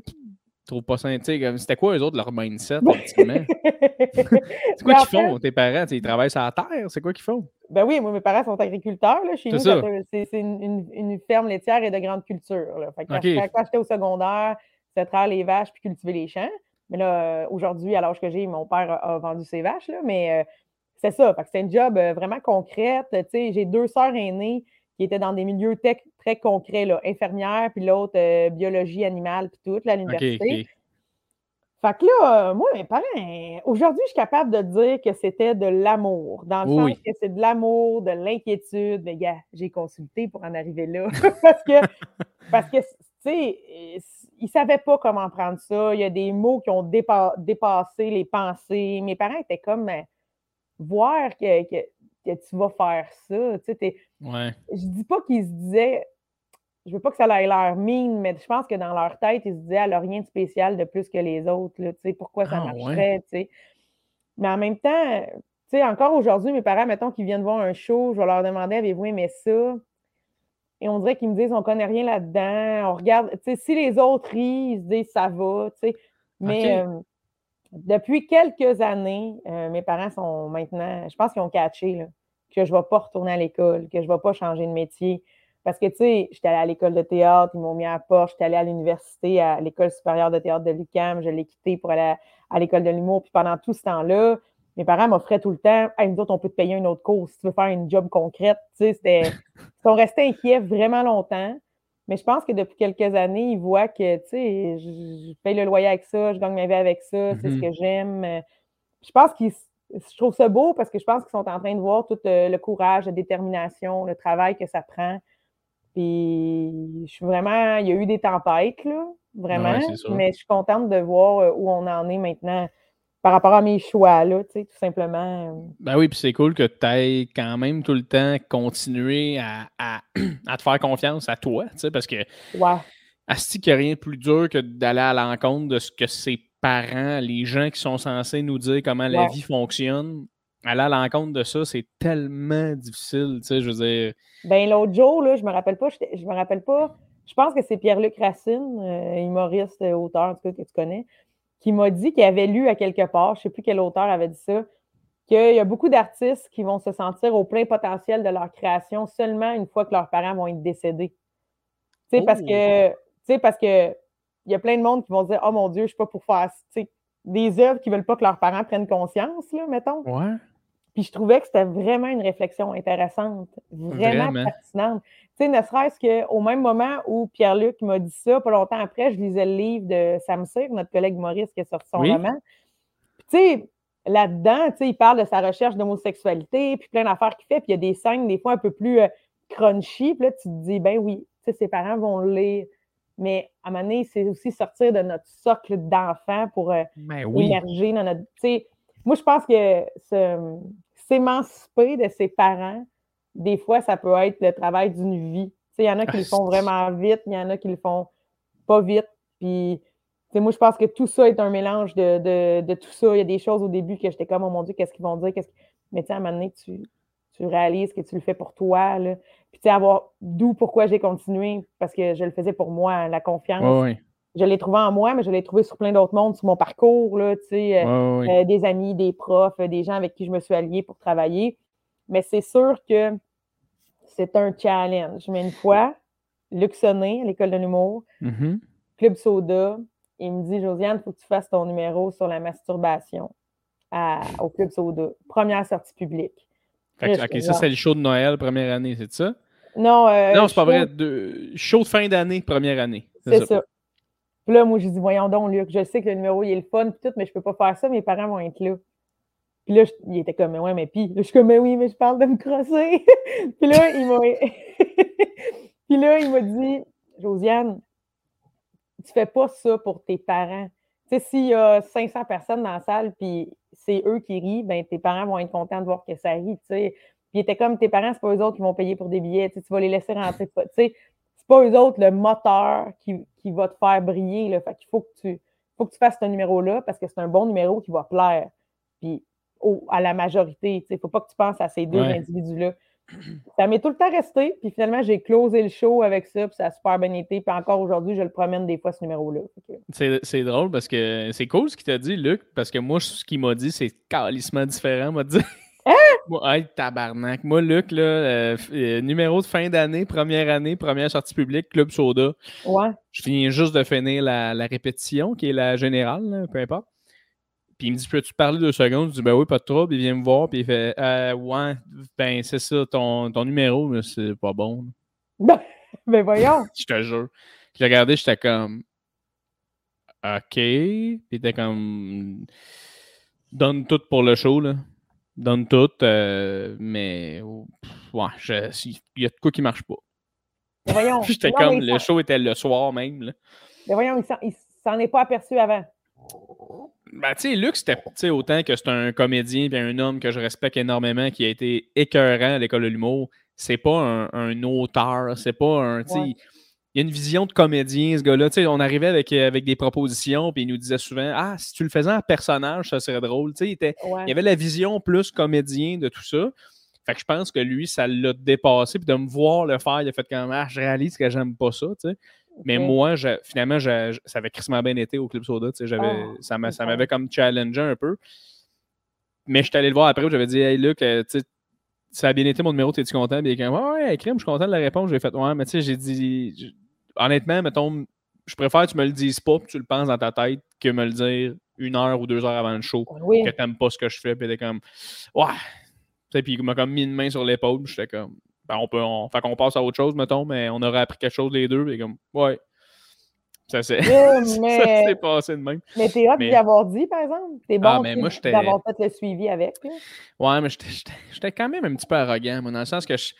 trouve pas ça. C'était quoi eux autres, leur mindset, c'est quoi qu'ils font, tes parents? Ils travaillent sur la terre? C'est quoi qu'ils font? Ben oui, moi, mes parents sont agriculteurs. Là, chez nous, c'est une, une, ferme laitière et de grande culture. Là. Fait quand, j'étais au secondaire, c'était traire les vaches puis cultiver les champs. Mais là, euh, aujourd'hui, à l'âge que j'ai, mon père a, vendu ses vaches. Là, mais euh, c'est ça. C'est un job euh, vraiment concret. J'ai deux sœurs aînées qui étaient dans des milieux très concrets, là, infirmière, puis l'autre euh, biologie animale, puis tout, à l'université. Fait que là, moi, mes parents, aujourd'hui, je suis capable de dire que c'était de l'amour, dans le sens que c'est de l'amour, de l'inquiétude. Mais gars, j'ai consulté pour en arriver là. parce que, parce que, tu sais, ils ne savaient pas comment prendre ça. Il y a des mots qui ont dépassé les pensées. Mes parents étaient comme, voir que que tu vas faire ça. Tu sais, ouais. Je dis pas qu'ils se disaient, je veux pas que ça ait l'air mine, mais je pense que dans leur tête, ils se disaient, elle n'a rien de spécial de plus que les autres. Là, tu sais, pourquoi ça ah, marcherait? Tu sais. Mais en même temps, tu sais, encore aujourd'hui, mes parents, mettons qu'ils viennent voir un show, je vais leur demander, avez-vous aimé ça? Et on dirait qu'ils me disent, on connaît rien là-dedans. On regarde, tu sais, si les autres rient, ils se disent, ça va, tu sais. Mais euh, depuis quelques années, euh, mes parents sont maintenant, je pense qu'ils ont catché que je ne vais pas retourner à l'école, que je ne vais pas changer de métier. Parce que, tu sais, j'étais allée à l'école de théâtre, ils m'ont mis à la porte, j'étais allée à l'université, à l'école supérieure de théâtre de l'UQAM, je l'ai quitté pour aller à, l'école de l'humour. Puis pendant tout ce temps-là, mes parents m'offraient tout le temps Hey, nous autres, on peut te payer une autre cours si tu veux faire une job concrète. Tu sais, c'était. Ils sont restés inquiets vraiment longtemps. Mais je pense que depuis quelques années, il voit que, tu sais, je, paye le loyer avec ça, je gagne ma vie avec ça, c'est ce Mhm. que j'aime. Je pense qu'ils, je trouve ça beau parce que je pense qu'ils sont en train de voir tout euh, le courage, la détermination, le travail que ça prend. Puis, je suis vraiment, il y a eu des tempêtes, là, vraiment, Ouais, c'est sûr. mais je suis contente de voir euh, où on en est maintenant par rapport à mes choix, là, tu sais, tout simplement. Ben oui, puis c'est cool que tu ailles quand même tout le temps continuer à, à- à te faire confiance à toi, tu sais, parce que Ouais, Asti qu'il n'y a rien de plus dur que d'aller à l'encontre de ce que ses parents, les gens qui sont censés nous dire comment la vie fonctionne, aller à l'encontre de ça, c'est tellement difficile, tu sais, je veux dire. Ben, l'autre jour, là, je me rappelle pas, j'étais- je me rappelle pas, je pense que c'est Pierre-Luc Racine, euh, humoriste, euh, auteur, en tout cas, que tu connais, qui m'a dit qu'il avait lu à quelque part, je sais plus quel auteur avait dit ça, qu'il y a beaucoup d'artistes qui vont se sentir au plein potentiel de leur création seulement une fois que leurs parents vont être décédés. Tu sais, parce Oh! que, tu sais, parce que il y a plein de monde qui vont dire, oh mon Dieu, je suis pas pour faire, tu sais, des œuvres qui veulent pas que leurs parents prennent conscience, là, mettons. Ouais. Puis je trouvais que c'était vraiment une réflexion intéressante, vraiment, Vraiment. pertinente. Tu sais, ne serait-ce qu'au même moment où Pierre-Luc m'a dit ça, pas longtemps après, je lisais le livre de Sam Cyr, notre collègue Maurice, qui a sorti son Oui. roman. Puis tu sais, là-dedans, tu sais, il parle de sa recherche d'homosexualité, puis plein d'affaires qu'il fait, puis il y a des scènes des fois un peu plus euh, crunchy, puis là, tu te dis, ben oui, tu sais, ses parents vont le lire. Mais à un moment donné, c'est aussi sortir de notre socle d'enfant pour euh, Ben oui. émerger dans notre. tu sais, moi, je pense que se- s'émanciper de ses parents, des fois, ça peut être le travail d'une vie. Il y en a qui Ah, le font c'est- vraiment vite, il y en a qui le font pas vite. Puis, tu sais, moi, je pense que tout ça est un mélange de, de- de tout ça. Il y a des choses au début que j'étais comme, oh mon Dieu, qu'est-ce qu'ils vont dire? Qu'est-ce Mais tu sais, à un moment donné, tu, tu réalises que tu le fais pour toi. Là. Puis, tu sais, avoir d'où pourquoi j'ai continué, parce que je le faisais pour moi, la confiance. Je l'ai trouvé en moi, mais je l'ai trouvé sur plein d'autres mondes, sur mon parcours, là, tu sais, euh, euh, des amis, des profs, euh, des gens avec qui je me suis alliée pour travailler. Mais c'est sûr que c'est un challenge. Mais une fois, Luc Sonné, à l'école de l'humour, Mhm. Club Soda, il me dit Josiane, il faut que tu fasses ton numéro sur la masturbation à- au Club Soda. Première sortie publique. Fait que, Là, ok, ça, c'est le show de Noël, première année, c'est ça? Non, euh, non, c'est pas show- vrai. De... Show de fin d'année, première année. C'est ça. Puis là, moi, je dis, voyons donc, Luc, je sais que le numéro, il est le fun, puis tout, mais je peux pas faire ça, mes parents vont être là. Puis là, il était comme, mais ouais, mais puis, là, je suis comme, mais oui, mais je parle de me crosser. puis là, il m'a. puis là, il m'a dit, Josiane, tu fais pas ça pour tes parents. Tu sais, s'il y a 500 personnes dans la salle, puis c'est eux qui rient, ben tes parents vont être contents de voir que ça rit, tu sais. Puis il était comme, tes parents, c'est pas eux autres qui vont payer pour des billets, tu sais, tu vas les laisser rentrer. Tu sais, c'est pas eux autres le moteur qui, qui va te faire briller. Là. Fait qu'il faut que tu faut que tu fasses ce numéro-là parce que c'est un bon numéro qui va plaire. Puis au- à la majorité. Il ne faut pas que tu penses à ces deux Ouais. individus-là. Ça m'est tout le temps resté. Puis finalement, j'ai closé le show avec ça. Puis ça a super bien été. Puis encore aujourd'hui, je le promène des fois, ce numéro-là. C'est drôle parce que c'est cool ce qu'il t'a dit, Luc, parce que moi, ce qu'il m'a dit, c'est calissement différent, m'a dit. Hein? Moi, hey, tabarnak. Moi, Luc, là, euh, euh, numéro de fin d'année, première année, première sortie publique, Club Soda. Ouais. Je finis juste de finir la, la répétition, qui est la générale, là, peu importe. Puis il me dit Peux-tu parler deux secondes? Je dis Ben oui, pas de trouble. Il vient me voir, puis il fait Euh, Ouais, ben c'est ça, ton, ton numéro, mais c'est pas bon. Ben, ben voyons. Je te jure. Je l'ai regardé, j'étais comme OK. Puis il était comme Donne tout pour le show, là. Donne tout, euh, mais ouais, il y a de quoi qui marche pas. Ben voyons. Puis j'étais Non, comme mais le show était le soir même. Là. ben voyons, il s'en- est pas aperçu avant. Ben, tu sais, Luc, c'était autant que c'est un comédien et un homme que je respecte énormément, qui a été écœurant à l'école de l'humour. C'est pas un, un auteur, c'est pas un. Ouais. Il y a une vision de comédien, ce gars-là. Tu sais, on arrivait avec, euh, avec des propositions, puis il nous disait souvent Ah, si tu le faisais en personnage, ça serait drôle. Tu sais, il, était, Ouais. il y avait la vision plus comédien de tout ça. Fait que je pense que lui, ça l'a dépassé. Puis de me voir le faire, il a fait comme Ah, je réalise que j'aime pas ça. tu sais. Mais moi, je- finalement, je- ça avait crissement bien été au Club Soda. tu sais, Ah, ça m'avait comme challengé un peu. Mais je suis allé le voir après j'avais dit Hey Luc, euh, tu sais, ça a bien été mon numéro, t'es-tu content? Puis il est comme Ouais, crime, je suis content de la réponse. J'ai fait Ouais, mais tu sais, j'ai dit honnêtement, mettons, je préfère que tu me le dises pas puis tu le penses dans ta tête que me le dire une heure ou deux heures avant le show Oui. que t'aimes pas ce que je fais. Puis était comme Ouais. Puis il m'a comme mis une main sur l'épaule. puis J'étais comme Ben, on peut, on, fait qu'on passe à autre chose, mettons, mais on aurait appris quelque chose les deux, et comme, ouais. Ça s'est mais... passé de même. Mais t'es hâte d'y avoir dit, par exemple? T'es bon ah, mais moi, d'avoir fait le suivi avec. Ouais, mais j'étais quand même un petit peu arrogant, moi, dans le sens que je,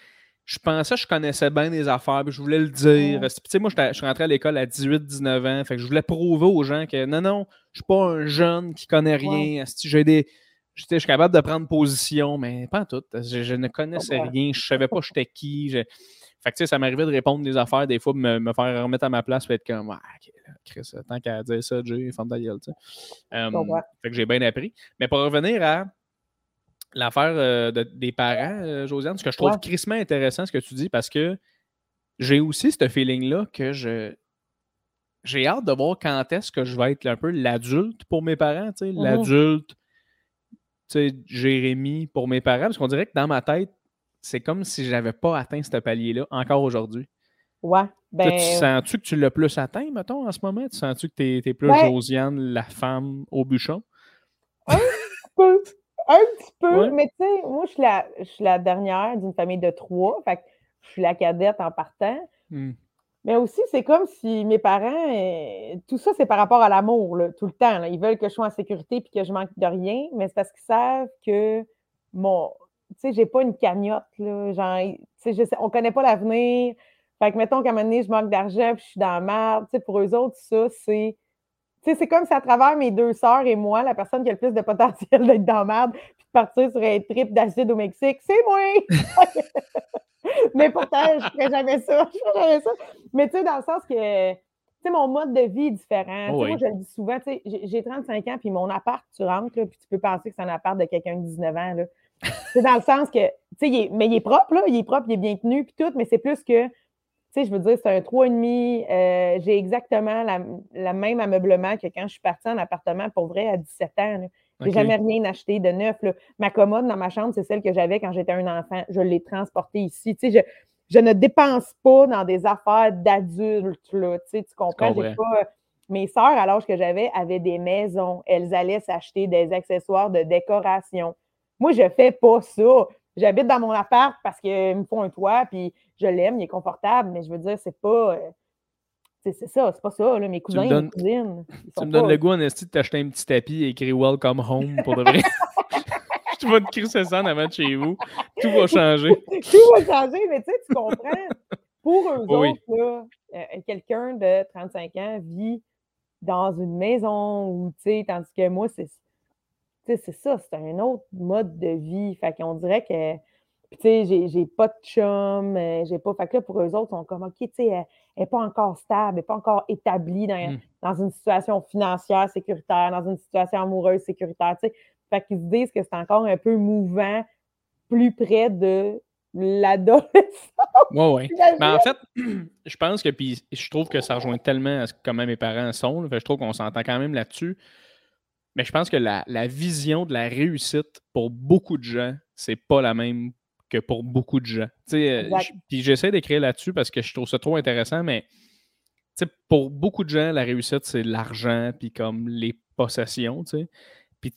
je pensais que je connaissais bien les affaires, puis je voulais le dire. Tu sais, moi, je suis rentré à l'école à 18-19 ans, fait que je voulais prouver aux gens que non, non, je suis pas un jeune qui connaît rien. J'ai des je suis capable de prendre position, mais pas tout. Je, ne connaissais rien, je savais pas j'étais qui. Fait que, tu sais, ça m'arrivait de répondre des affaires, des fois, me, me faire remettre à ma place, et être comme, ah, ok, Chris, tant qu'à dire ça, Jay, femme ta gueule, tu sais. fait que j'ai bien appris. Mais pour revenir à l'affaire euh, des parents, euh, Josiane, ce que je trouve crissement intéressant, ce que tu dis, parce que j'ai aussi ce feeling-là que je. J'ai hâte de voir quand est-ce que je vais être un peu l'adulte pour mes parents, tu sais, mm-hmm. l'adulte Jérémy pour mes parents, parce qu'on dirait que dans ma tête, c'est comme si je n'avais pas atteint ce palier-là encore aujourd'hui. Ouais. Ben... tu sens-tu que tu l'as plus atteint, mettons, en ce moment? Tu sens-tu que tu es, plus Josiane, la femme au bûchon? Un petit peu. Mais tu sais, moi, je suis, la, je suis la dernière d'une famille de trois. Fait que je suis la cadette en partant. Hmm. Mais aussi, c'est comme si mes parents, euh, tout ça, c'est par rapport à l'amour, tout le temps. Ils veulent que je sois en sécurité et que je manque de rien, mais c'est parce qu'ils savent que mon. Tu sais, j'ai pas une cagnotte, là. Genre, tu sais, on connaît pas l'avenir. Fait que, mettons qu'à un moment donné, je manque d'argent puis je suis dans la merde. Tu sais, pour eux autres, ça, c'est. C'est comme si à travers mes deux sœurs et moi, la personne qui a le plus de potentiel d'être dans merde puis de partir sur un trip d'acide au Mexique, c'est moi! mais pourtant, je ne ferais jamais ça. Je ferais jamais ça. Mais tu sais, dans le sens que, mon mode de vie est différent. Moi, je le dis souvent, tu sais, j'ai 35 ans, puis mon appart, tu rentres, là, puis tu peux penser que c'est un appart de quelqu'un de 19 ans. C'est dans le sens que, tu sais, mais il est propre, là, il est propre, il est bien tenu, puis tout, mais c'est plus que, tu sais, je veux dire, c'est un 3,5. Euh, j'ai exactement la, même ameublement que quand je suis partie en appartement pour vrai à 17 ans. Là. J'ai jamais rien acheté de neuf. Ma commode dans ma chambre, c'est celle que j'avais quand j'étais un enfant. Je l'ai transportée ici. Tu sais, je, ne dépense pas dans des affaires d'adultes. Tu, sais, tu comprends? Pas... Mes sœurs, à l'âge que j'avais, avaient des maisons. Elles allaient s'acheter des accessoires de décoration. Moi, je ne fais pas ça. J'habite dans mon appart parce qu'ils me font un toit, puis je l'aime, il est confortable, mais je veux dire, c'est pas. Euh, c'est ça, c'est pas ça, là, mes cousins mes cousines. Tu me donnes le goût, en esti, de t'acheter un petit tapis et écrire Welcome Home pour de vrai. tu vas te crisser ça en avant de chez vous. Tout va changer. Tout va changer, mais tu sais, tu comprends. Pour eux autres, là, euh, quelqu'un de 35 ans vit dans une maison ou, tu sais, tandis que moi, c'est c'est ça, c'est un autre mode de vie. Fait qu'on dirait que tu sais, j'ai pas de chum, euh, j'ai pas. Fait que là, pour eux autres, ils sont comme, OK, tu sais, elle n'est pas encore stable, elle n'est pas encore établie dans, mmh. dans, une situation financière sécuritaire, dans une situation amoureuse sécuritaire, tu sais. Fait qu'ils se disent que c'est encore un peu mouvant, plus près de l'adolescence. Oui, oui. Mais en fait, je pense que, puis je trouve que ça rejoint tellement à ce comment mes parents sont. je trouve qu'on s'entend quand même là-dessus. Mais je pense que la, la, vision de la réussite pour beaucoup de gens, c'est pas la même que pour beaucoup de gens. Euh, puis j'essaie d'écrire là-dessus parce que je trouve ça trop intéressant, mais pour beaucoup de gens, la réussite, c'est l'argent, puis comme les possessions. Puis,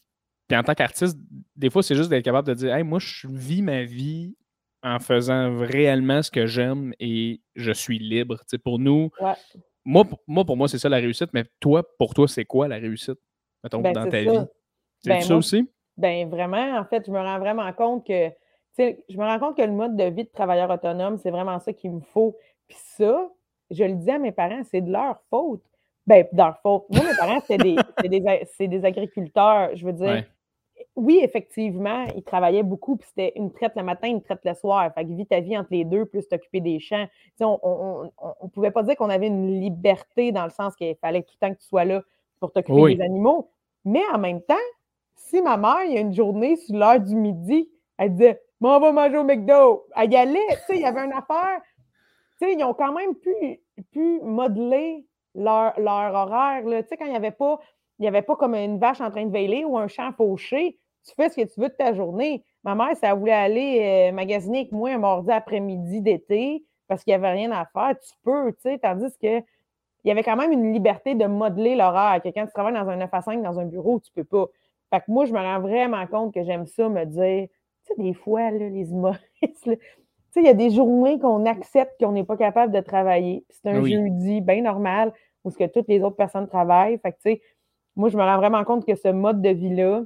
en tant qu'artiste, des fois, c'est juste d'être capable de dire Hey, moi, je vis ma vie en faisant réellement ce que j'aime et je suis libre. pour nous, moi, moi, pour moi, c'est ça la réussite, mais toi, pour toi, c'est quoi la réussite, mettons, ben, dans ta vie? C'est ben, ça aussi? Ben vraiment, en fait, je me rends vraiment compte que je me rends compte que le mode de vie de travailleur autonome, c'est vraiment ça qu'il me faut. Puis ça, je le dis à mes parents, c'est de leur faute. Ben, de leur faute. Moi, mes parents, c'est des, des, des, agriculteurs. Je veux dire, oui, effectivement, ils travaillaient beaucoup, puis c'était une traite le matin, une traite le soir. Fait que vis ta vie entre les deux, plus t'occuper des champs. on ne pouvait pas dire qu'on avait une liberté dans le sens qu'il fallait tout le temps que tu sois là pour t'occuper des animaux. Mais en même temps, si ma mère, il y a une journée sur l'heure du midi, elle disait on va manger au McDo. Elle y allait, tu sais, il y avait une affaire. Tu sais, ils ont quand même pu, pu modeler leur, leur horaire. Tu sais, quand il n'y avait pas, il avait pas comme une vache en train de veiller ou un champ fauché, tu fais ce que tu veux de ta journée. Ma mère, ça voulait aller euh, magasiner avec moi un mardi après-midi d'été parce qu'il n'y avait rien à faire. Tu peux, tu sais, tandis que il y avait quand même une liberté de modeler l'horaire. Que quand tu travailles dans un 9 à 5 dans un bureau, tu peux pas. Fait que moi, je me rends vraiment compte que j'aime ça, me dire des fois, les humoristes, sais, il y a des journées qu'on accepte qu'on n'est pas capable de travailler. C'est un Oui. jeudi bien normal où ce que toutes les autres personnes travaillent. Fait que, tu sais, moi, je me rends vraiment compte que ce mode de vie-là,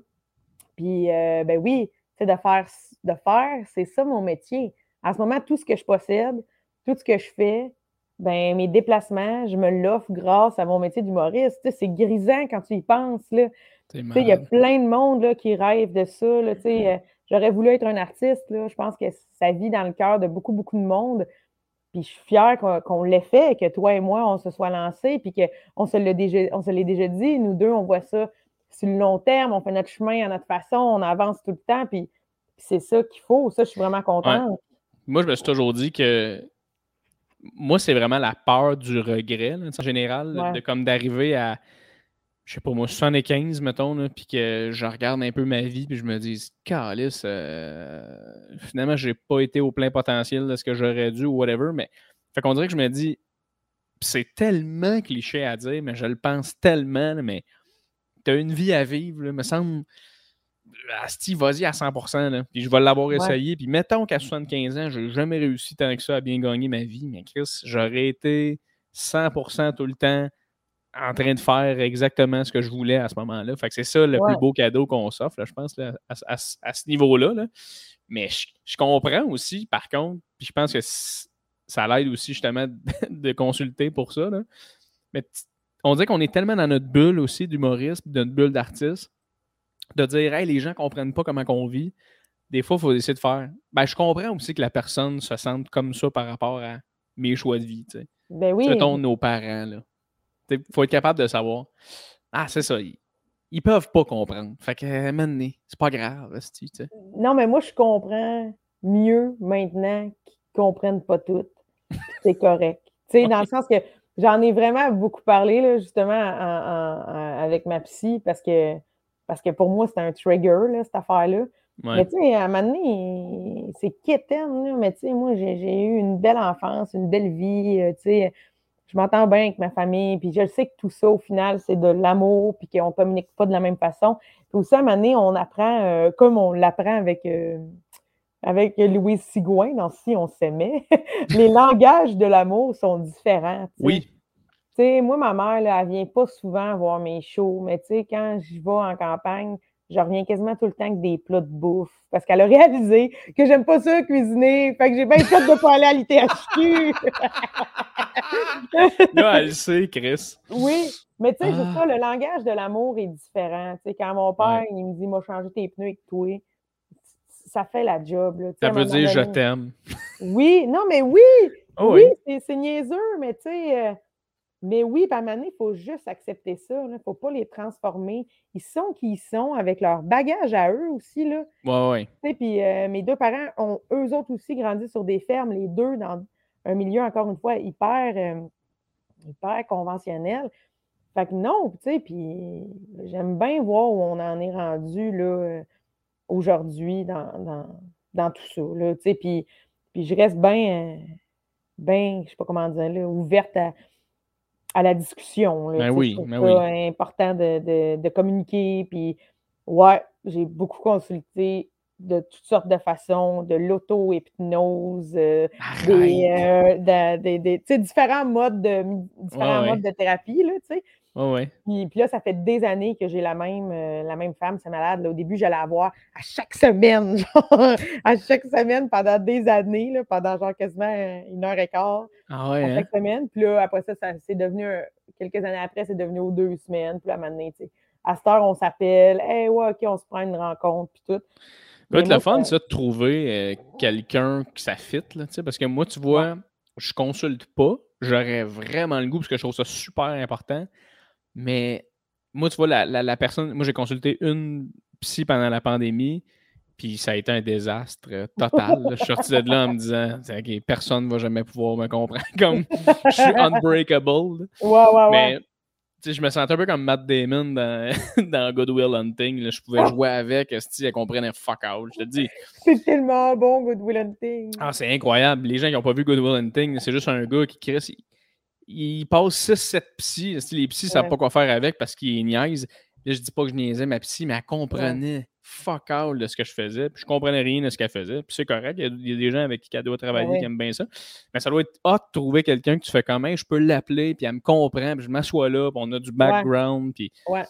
puis, euh, ben oui, tu sais, de faire, de faire, c'est ça mon métier. En ce moment, tout ce que je possède, tout ce que je fais, ben mes déplacements, je me l'offre grâce à mon métier d'humoriste. Tu sais, c'est grisant quand tu y penses, là. Tu sais, il y a plein de monde là, qui rêve de ça. là, tu sais, euh, J'aurais voulu être un artiste. Là. Je pense que ça vit dans le cœur de beaucoup, beaucoup de monde. Puis je suis fière qu'on qu'on l'ait fait, que toi et moi, on se soit lancés, puis qu'on se l'ait déjà, on se déjà dit. Nous deux, on voit ça sur le long terme, on fait notre chemin à notre façon, on avance tout le temps, puis, c'est ça qu'il faut. Ça, je suis vraiment contente. Moi, je me suis toujours dit que moi, c'est vraiment la peur du regret, là, en général, Ouais. de comme d'arriver à, je sais pas moi, 75, mettons, puis que je regarde un peu ma vie, puis je me dis, calice, euh, finalement, j'ai pas été au plein potentiel de ce que j'aurais dû ou whatever, mais fait qu'on dirait que je me dis, c'est tellement cliché à dire, mais je le pense tellement, mais t'as une vie à vivre, là, me semble. Asti, vas-y à 100%, là, puis je vais l'avoir Ouais. essayé. Puis mettons qu'à 75 ans, j'ai jamais réussi tant que ça à bien gagner ma vie, mais Chris, j'aurais été 100% tout le temps en train de faire exactement ce que je voulais à ce moment-là. Fait que c'est ça le Ouais. plus beau cadeau qu'on s'offre, là, je pense, là, à, à- à ce niveau-là. là. Mais je, je comprends aussi, par contre, puis je pense que ça l'aide aussi justement de, de consulter pour ça. là. Mais on dirait qu'on est tellement dans notre bulle aussi d'humoriste, puis notre bulle d'artiste, de dire, hey, les gens comprennent pas comment on vit. Des fois, il faut essayer de faire. Ben, je comprends aussi que la personne se sente comme ça par rapport à mes choix de vie. tu sais. Ben oui. Mettons nos parents. Il faut être capable de savoir. Ah, c'est ça. Ils, ils peuvent pas comprendre. Fait que, maintenant, c'est pas grave. esti, tu sais. Non, mais moi, je comprends mieux maintenant qu'ils comprennent pas tout. C'est correct. Tu sais, dans le sens que j'en ai vraiment beaucoup parlé, là, justement, en- en- en- avec ma psy, parce que, parce que pour moi, c'était un trigger, là, cette affaire-là. Ouais. Mais tu sais, à un moment donné, c'est quétaine, là, mais tu sais, moi, j'ai j'ai eu une belle enfance, une belle vie, euh, tu sais, je m'entends bien avec ma famille, puis je sais que tout ça, au final, c'est de l'amour, puis qu'on communique pas de la même façon. Puis aussi, à un moment donné, on apprend, euh, comme on l'apprend avec, euh, avec Louise Sigouin, dans Si on s'aimait, les langages de l'amour sont différents. tu sais. Oui. Tu sais, moi, ma mère, là, elle vient pas souvent voir mes shows, mais tu sais, quand je vais en campagne, je reviens quasiment tout le temps avec des plats de bouffe parce qu'elle a réalisé que j'aime pas ça cuisiner. Fait que j'ai bien fait de pas aller à l'ITHQ. Là, elle sait, Chris. oui, mais tu sais, Ah. c'est ça, le langage de l'amour est différent. Tu sais, quand mon père, Ouais. il me dit, m'a changé tes pneus avec toi, ça fait la job. Là, Ça veut dire je t'aime. Oui, non, mais oui, Oh oui, oui. c'est- c'est niaiseux, mais tu sais, euh, mais oui, donné, il faut juste accepter ça. Il ne faut pas les transformer. Ils sont qui ils sont avec leur bagage à eux aussi. Là. Ouais, ouais. Tu sais, Puis euh, mes deux parents ont eux autres aussi grandi sur des fermes, les deux dans un milieu, encore une fois, hyper, euh, hyper conventionnel. Fait que non, tu sais, puis j'aime bien voir où on en est rendu là, euh, aujourd'hui dans, dans, dans tout ça. Là, tu sais, puis, puis je reste bien, bien, je sais pas comment dire, là, ouverte à, à la discussion. Là, Ben oui, ben important de, de, de communiquer. Puis, ouais, j'ai beaucoup consulté de toutes sortes de façons, de l'auto-hypnose, euh, des, euh, de- des- des- tu sais, différents modes de, différents Ouais, ouais. modes de thérapie, là, tu sais. Ouais, ouais. Puis, puis là, ça fait des années que j'ai la même, euh, la même femme, c'est malade. là. Au début, j'allais la voir à chaque semaine, genre, à chaque semaine pendant des années, là, pendant genre quasiment une heure et quart Ah ouais, à hein? chaque semaine. Puis là, après ça, ça c'est devenu, quelques années après, c'est devenu aux deux semaines. Puis là, sais, à cette heure, on s'appelle. Hey, ouais, OK, on se prend une rencontre, puis tout. Ça être le fun, ça- de trouver euh, quelqu'un que ça fit, là, tu sais, parce que moi, tu vois, je consulte pas. J'aurais vraiment le goût parce que je trouve ça super important. Mais moi, tu vois, la, la- la personne, moi, j'ai consulté une psy pendant la pandémie, puis ça a été un désastre euh, total. là. Je suis sorti de là en me disant, OK, personne ne va jamais pouvoir me comprendre. Comme je suis unbreakable. Ouais, ouais, ouais. Mais tu sais, je me sentais un peu comme Matt Damon dans, dans Good Will Hunting. là. Je pouvais jouer avec, si elle comprenait fuck out. Je te dis, C'est tellement bon, Good Will Hunting. ah, c'est incroyable. Les gens qui n'ont pas vu Good Will Hunting, c'est juste un gars qui crée. Il, passe 6-7 psys. Si Les psys ne savent pas quoi faire avec parce qu'ils niaisent? Là, je dis pas que je niaisais ma psy, mais elle comprenait fuck out de ce que je faisais. Puis je comprenais rien de ce qu'elle faisait. Puis c'est correct. Il y, a, des gens avec qui elle doit travailler qui aiment bien ça. Mais ça doit être hot de trouver quelqu'un que tu fais quand même. Je peux l'appeler, puis elle me comprend, puis je m'assois là, puis on a du background. Puis... Ouais.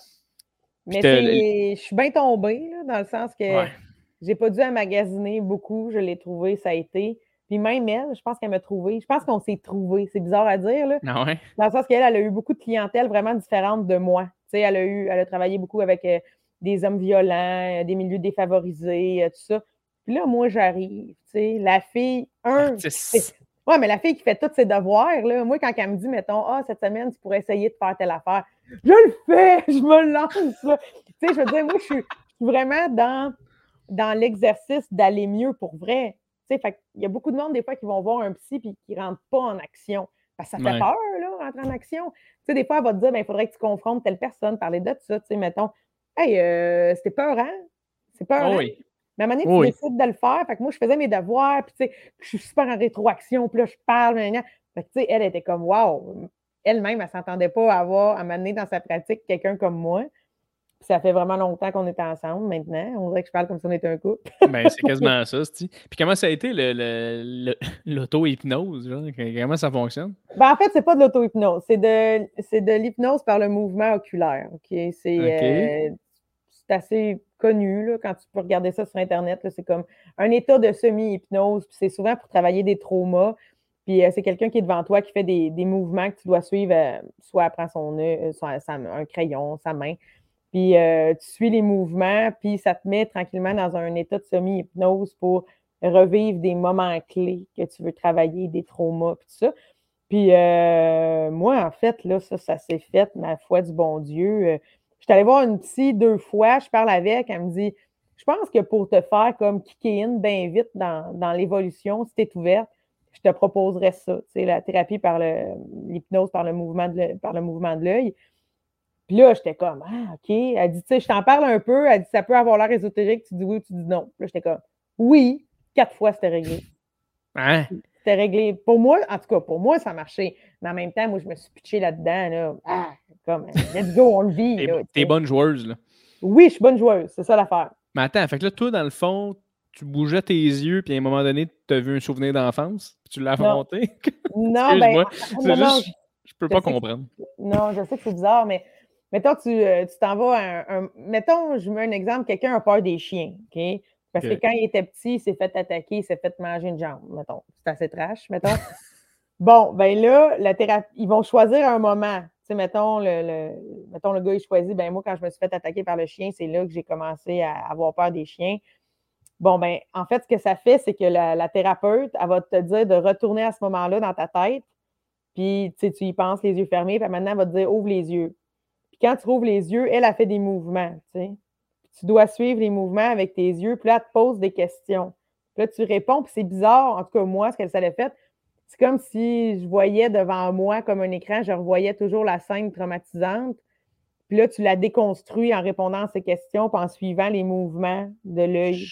Mais je suis bien tombée, là, dans le sens que j'ai pas dû magasiner beaucoup. Je l'ai trouvé, ça a été. Puis même elle, je pense qu'elle m'a trouvé. Je pense qu'on s'est trouvé. C'est bizarre à dire, là. Ah ouais? Dans le sens qu'elle, elle a eu beaucoup de clientèle vraiment différente de moi. Tu sais, elle a eu, elle a travaillé beaucoup avec euh, des hommes violents, euh, des milieux défavorisés, euh, tout ça. Puis là, moi, j'arrive. Tu sais, la fille, un. Ouais, mais la fille qui fait tous ses devoirs, là, moi, quand elle me dit, mettons, ah, cette semaine, tu pourrais essayer de faire telle affaire, je le fais, je me lance. Tu sais, je veux dire, moi, je suis vraiment dans, dans l'exercice d'aller mieux pour vrai. Fait il y a beaucoup de monde, des fois, qui vont voir un psy puis qui ne rentrent pas en action. Parce que ça fait peur, là, rentrer en action. Des fois, elle va te dire, ben, il faudrait que tu confrontes telle personne, parler de ça, tu sais, mettons. Hey, euh, c'était peur, hein? C'est peur. Oh oui. Mais à un moment donné, tu décides de le faire. Fait que moi, je faisais mes devoirs, puis tu sais, je suis super en rétroaction, puis là, je parle, Fait que, tu sais, elle était comme, wow, elle-même, elle ne s'entendait pas avoir à m'amener dans sa pratique quelqu'un comme moi. Puis ça fait vraiment longtemps qu'on est ensemble maintenant. On dirait que je parle comme si on était un couple. ben, c'est quasiment ça, Puis comment ça a été l'auto-hypnose? Comment ça fonctionne? Ben, en fait, c'est pas de l'auto-hypnose. C'est de, de l'hypnose par le mouvement oculaire. C'est euh, assez connu là, quand tu peux regarder ça sur Internet. C'est comme un état de semi-hypnose. C'est souvent pour travailler des traumas. Puis euh, c'est quelqu'un qui est devant toi qui fait des, mouvements que tu dois suivre, euh, soit après son soit un crayon, sa main. Puis tu suis les mouvements, puis ça te met tranquillement dans un état de semi-hypnose pour revivre des moments clés que tu veux travailler, des traumas, puis tout ça. Puis moi, en fait, là, ça, ça s'est fait, ma foi du bon Dieu. je suis allée voir une psy deux fois, je parle avec, elle me dit Je pense que pour te faire comme kicker in bien vite dans, dans l'évolution, si tu es ouverte, je te proposerais ça, la thérapie par l'hypnose par le mouvement de par le mouvement de l'œil. Puis là, j'étais comme Ah, OK. Elle dit, tu sais, je t'en parle un peu. Elle dit, ça peut avoir l'air ésotérique. Tu dis oui ou tu dis non. Puis là, j'étais comme Oui, quatre fois, c'était réglé. Hein? C'était réglé. Pour moi, en tout cas, pour moi, ça marchait. Mais en même temps, moi, je me suis pitché là-dedans. Là. Ah, comme, let's go, on le vit. T'es bonne joueuse, là. Oui, je suis bonne joueuse. C'est ça l'affaire. Mais attends, fait que là, toi, dans le fond, tu bougeais tes yeux, puis à un moment donné, tu as vu un souvenir d'enfance, puis tu l'as affronté? Non, ben, c'est juste, je peux pas comprendre. non, je sais que c'est bizarre, mais mettons, tu euh, t'en vas à un, Mettons, je mets un exemple, quelqu'un a peur des chiens, OK? Parce que quand il était petit, il s'est fait attaquer, il s'est fait manger une jambe, mettons. C'est assez trash, mettons. bon, ben là, la thérapie, ils vont choisir un moment. Tu sais, mettons le, mettons, le gars, il choisit, ben moi, quand je me suis fait attaquer par le chien, c'est là que j'ai commencé à avoir peur des chiens. Bon, ben, en fait, ce que ça fait, c'est que la, thérapeute, elle va te dire de retourner à ce moment-là dans ta tête, puis tu y penses les yeux fermés, puis maintenant, elle va te dire ouvre les yeux. Quand tu ouvres les yeux, elle a fait des mouvements, tu sais. Tu dois suivre les mouvements avec tes yeux, puis là, elle te pose des questions. Puis là, tu réponds, puis c'est bizarre, en tout cas, moi, ce qu'elle s'avait fait, c'est comme si je voyais devant moi, comme un écran, je revoyais toujours la scène traumatisante, puis là, tu la déconstruis en répondant à ces questions, puis en suivant les mouvements de l'œil.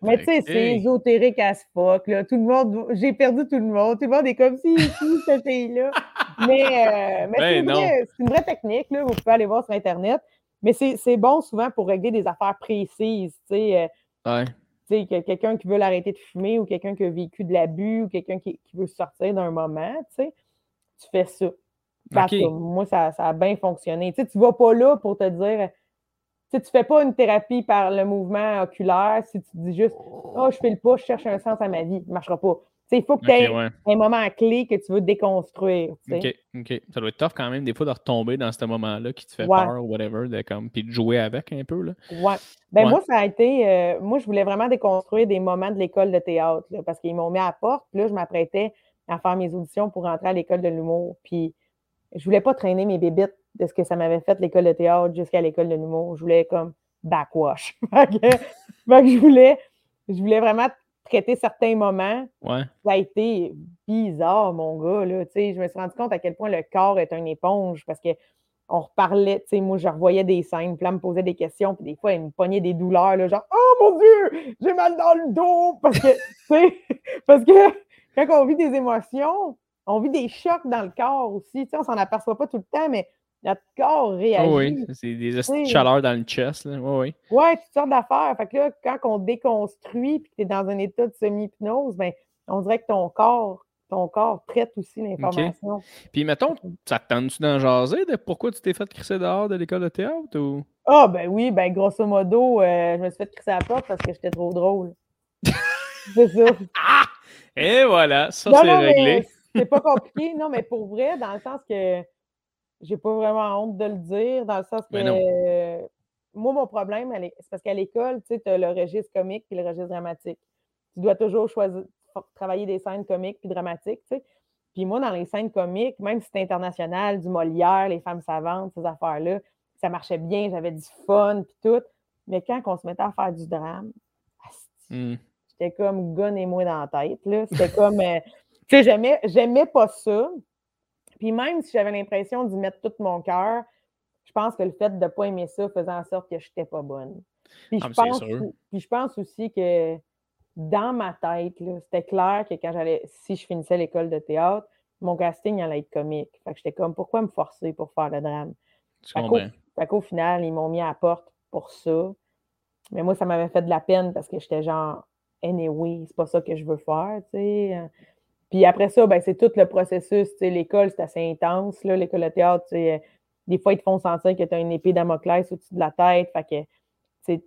Mais tu sais, c'est ésotérique à ce fuck. Là. Tout le monde, j'ai perdu tout le monde. Tout le monde est comme si, si cette fille-là. Mais, euh, mais ben c'est, une vraie technique. Là. Vous pouvez aller voir sur Internet. Mais c'est, bon souvent pour régler des affaires précises. Tu sais, euh, ouais. quelqu'un qui veut l'arrêter de fumer ou quelqu'un qui a vécu de l'abus ou quelqu'un qui, qui veut sortir d'un moment, tu fais ça moi, ça, a bien fonctionné. Tu ne vas pas là pour te dire. Tu ne fais pas une thérapie par le mouvement oculaire si tu dis juste Oh, je fais le pas, je cherche un sens à ma vie. Ça ne marchera pas. Il faut que tu aies un moment clé que tu veux déconstruire. OK, OK. Ça doit être tough quand même, des fois, de retomber dans ce moment-là qui te fait peur ou whatever, de, comme, puis de jouer avec un peu. Là. Ouais. Ben, Moi, ça a été. Euh, moi, je voulais vraiment déconstruire des moments de l'école de théâtre parce qu'ils m'ont mis à la porte. Puis là, je m'apprêtais à faire mes auditions pour rentrer à l'école de l'humour. Puis je voulais pas traîner mes bébites de ce que ça m'avait fait l'école de théâtre jusqu'à l'école de l'humour. Je voulais comme backwash. je voulais, je voulais vraiment traiter certains moments. Ça a été bizarre, mon gars. Là, je me suis rendu compte à quel point le corps est une éponge parce que on reparlait, moi, je revoyais des scènes, puis là, me posait des questions, puis des fois, il me pognait des douleurs, là, genre, oh mon Dieu, j'ai mal dans le dos, parce que, parce que quand on vit des émotions, on vit des chocs dans le corps aussi. Tu sais, on s'en aperçoit pas tout le temps, mais notre corps réagit. Oh oui, c'est des Oui. chaleurs dans le chest. Là. Oui, oui. Ouais, toutes sortes d'affaires. Fait que là, quand on déconstruit puis que tu es dans un état de semi-hypnose, ben, on dirait que ton corps, ton corps traite aussi l'information. Puis, mettons, ça te tente-tu d'en jaser de pourquoi tu t'es fait crisser dehors de l'école de théâtre ou? Ah, ben oui, ben grosso modo, euh, je me suis fait crisser à la porte parce que j'étais trop drôle. c'est ça. Ah! Et voilà, ça c'est réglé. C'est pas compliqué, non, mais pour vrai, dans le sens que j'ai pas vraiment honte de le dire, dans le sens que non. euh, moi, mon problème, c'est parce qu'à l'école, tu as le registre comique et le registre dramatique. Tu dois toujours choisir, travailler des scènes comiques puis dramatiques, tu sais. Puis moi, dans les scènes comiques, même si c'était international, du Molière, les femmes savantes, ces affaires-là, ça marchait bien, j'avais du fun puis tout. Mais quand on se mettait à faire du drame, Hmm. J'étais comme gonne-moi dans la tête. là. C'était comme. euh, tu sais, j'aimais pas ça. Puis même si j'avais l'impression d'y mettre tout mon cœur, je pense que le fait de ne pas aimer ça faisait en sorte que je n'étais pas bonne. Puis Ah, je, pense, puis je pense aussi que dans ma tête, c'était clair que quand j'allais, si je finissais l'école de théâtre, mon casting allait être comique. Fait que j'étais comme, pourquoi me forcer pour faire le drame? Tu Fait qu'au, comprends. fait qu'au final, ils m'ont mis à la porte pour ça. Mais moi, ça m'avait fait de la peine parce que j'étais genre, anyway, c'est pas ça que je veux faire, tu sais. Puis après ça, ben, c'est tout le processus, tu l'école, c'est assez intense, l'école de théâtre, tu euh, des fois, ils te font sentir que tu as une épée Damoclès au-dessus de la tête, fait que, tu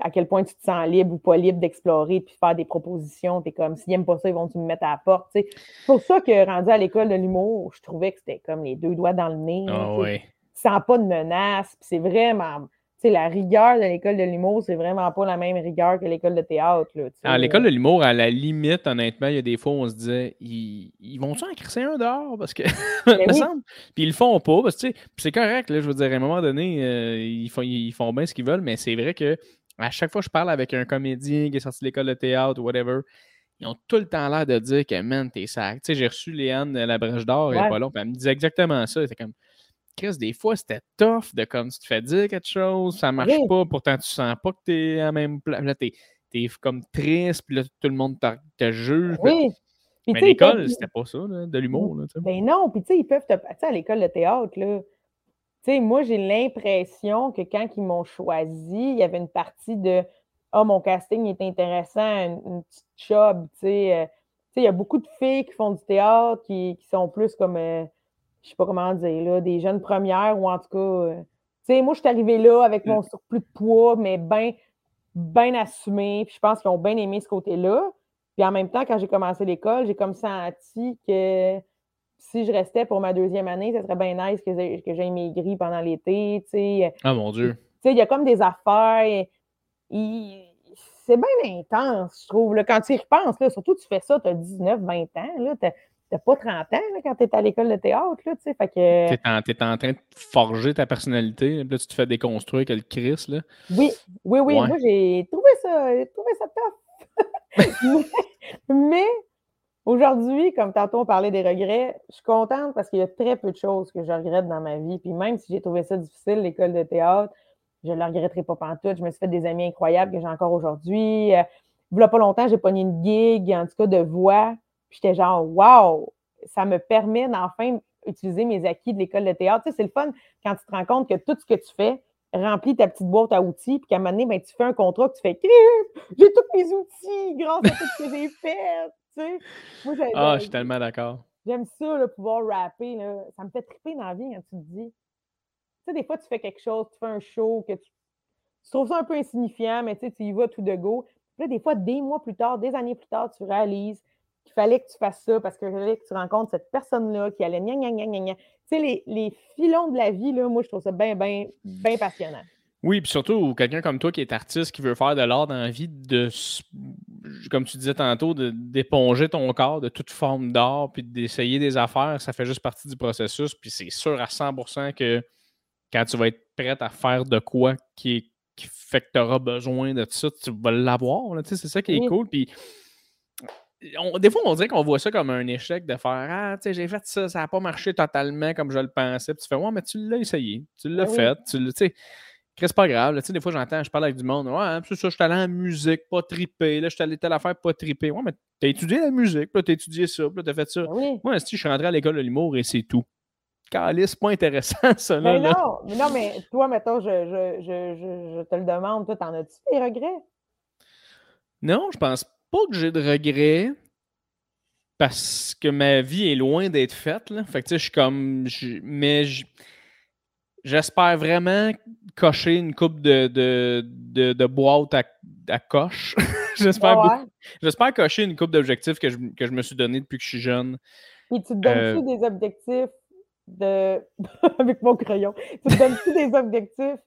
à quel point tu te sens libre ou pas libre d'explorer puis faire des propositions, t'es comme, s'ils n'aiment pas ça, ils vont te mettre à la porte, tu. C'est pour ça que, rendu à l'école de l'humour, je trouvais que c'était comme les deux doigts dans le nez, Ah tu sens pas de menace. c'est vraiment. La rigueur de l'école de l'humour, c'est vraiment pas la même rigueur que l'école de théâtre. Là. À l'école de l'humour, à la limite, honnêtement, il y a des fois où on se disait, ils, ils vont-tu en crisser un dehors? Parce que, me oui. semble. Puis ils le font pas, parce que, c'est correct, là, je veux dire, à un moment donné, euh, ils, font, ils font bien ce qu'ils veulent, mais c'est vrai que à chaque fois que je parle avec un comédien qui est sorti de l'école de théâtre ou whatever, ils ont tout le temps l'air de dire que, man, t'es sac. Tu sais, j'ai reçu Léane de la Brèche d'Or Ouais. pas long, elle me disait exactement ça. C'était comme, Chris, des fois, c'était tough de comme tu te fais dire quelque chose, ça marche Oui. pas, pourtant tu sens pas que t'es à la même place. Là, t'es t'es comme triste, puis là, tout le monde te, juge. Oui. Puis, Mais l'école, c'était pas ça, là, de l'humour. Ben non, puis tu sais, ils peuvent te. Tu sais, à l'école de théâtre, là. Tu sais, moi, j'ai l'impression que quand ils m'ont choisi, il y avait une partie de Ah, mon casting est intéressant, une, une petite job, tu sais. euh, tu sais, il y a beaucoup de filles qui font du théâtre qui, qui sont plus comme, euh, je sais pas comment dire, là, des jeunes premières ou en tout cas. euh, tu sais, moi, je suis arrivée là avec mon surplus de poids, mais bien ben assumé. Puis je pense qu'ils ont bien aimé ce côté-là. Puis en même temps, quand j'ai commencé l'école, j'ai comme senti que si je restais pour ma deuxième année, ce serait bien nice que j'ai- que j'aie maigri pendant l'été. Tu sais, Ah mon Dieu. Tu sais, il y a comme des affaires. il- C'est bien intense, je trouve. là. Quand tu y repenses, là, surtout tu fais ça, tu as 19, 20 ans. Tu n'as pas 30 ans là, quand tu es à l'école de théâtre. Là, tu sais, fait que, T'es en, t'es en train de forger ta personnalité, là, tu te fais déconstruire que le Chris, là. Oui, oui, oui. Ouais. Moi, j'ai trouvé ça, j'ai trouvé ça tough. mais mais aujourd'hui, comme tantôt on parlait des regrets, je suis contente parce qu'il y a très peu de choses que je regrette dans ma vie. Puis même si j'ai trouvé ça difficile, l'école de théâtre, je ne le regretterai pas pantoute. Je me suis fait des amis incroyables que j'ai encore aujourd'hui. Euh, il y a pas longtemps, j'ai pogné une gig, en tout cas de voix. Puis j'étais genre, wow, ça me permet d'enfin utiliser mes acquis de l'école de théâtre. Tu sais, c'est le fun quand tu te rends compte que tout ce que tu fais remplit ta petite boîte à outils, puis qu'à un moment donné, ben, tu fais un contrat que tu fais j'ai tous mes outils grâce à tout ce que j'ai fait. Tu sais. Moi, Ah, je suis tellement d'accord. J'aime ça, là, pouvoir rapper. Là. Ça me fait triper dans la vie quand tu te dis. Tu sais, des fois, tu fais quelque chose, tu fais un show, que tu, tu trouves ça un peu insignifiant, mais tu sais, tu y vas tout de go. Puis là, des fois, des mois plus tard, des années plus tard, tu réalises qu'il fallait que tu fasses ça parce que fallait que tu rencontres cette personne-là qui allait gna gna gna gna gna. Tu sais, les, les filons de la vie, là, moi, je trouve ça bien, bien, bien passionnant. Oui, puis surtout, quelqu'un comme toi qui est artiste, qui veut faire de l'art dans la vie, de, comme tu disais tantôt, de- d'éponger ton corps de toute forme d'art, puis d'essayer des affaires, ça fait juste partie du processus. Puis c'est sûr à 100% que quand tu vas être prête à faire de quoi qui, qui fait que tu auras besoin de ça, tu vas l'avoir. là, tu sais, C'est ça qui est Oui. cool. Puis on- des fois, on dirait qu'on voit ça comme un échec de faire Ah, tu sais, j'ai fait ça, ça n'a pas marché totalement comme je le pensais. Puis tu fais Ouais, mais tu l'as essayé, tu l'as Ben fait, tu sais, c'est pas grave. là. Tu sais, des fois, j'entends, je parle avec du monde. Ouais, hein, c'est ça, je suis allé en musique, pas triper. Là, je suis allé telle affaire, pas triper. Ouais, mais t'as étudié la musique, puis là, t'as étudié ça, puis là, t'as fait ça. Ben oui. Moi, si je suis rentré à l'école de l'humour et c'est tout. calice, c'est pas intéressant, ça. Mais Là, là. non, mais non, mais toi, mettons, je, je, je, je, je te le demande, toi, t'en as-tu des regrets? Non, je pense pas que j'ai de regrets parce que ma vie est loin d'être faite. Là. Fait que tu sais, je suis comme. je- mais je- j'espère vraiment cocher une coupe de, de, de, de boîte à, à coche. j'espère, j'espère cocher une coupe d'objectifs que je, que je me suis donné depuis que je suis jeune. Puis tu te donnes-tu Euh, des objectifs de. avec mon crayon. Tu te donnes-tu des objectifs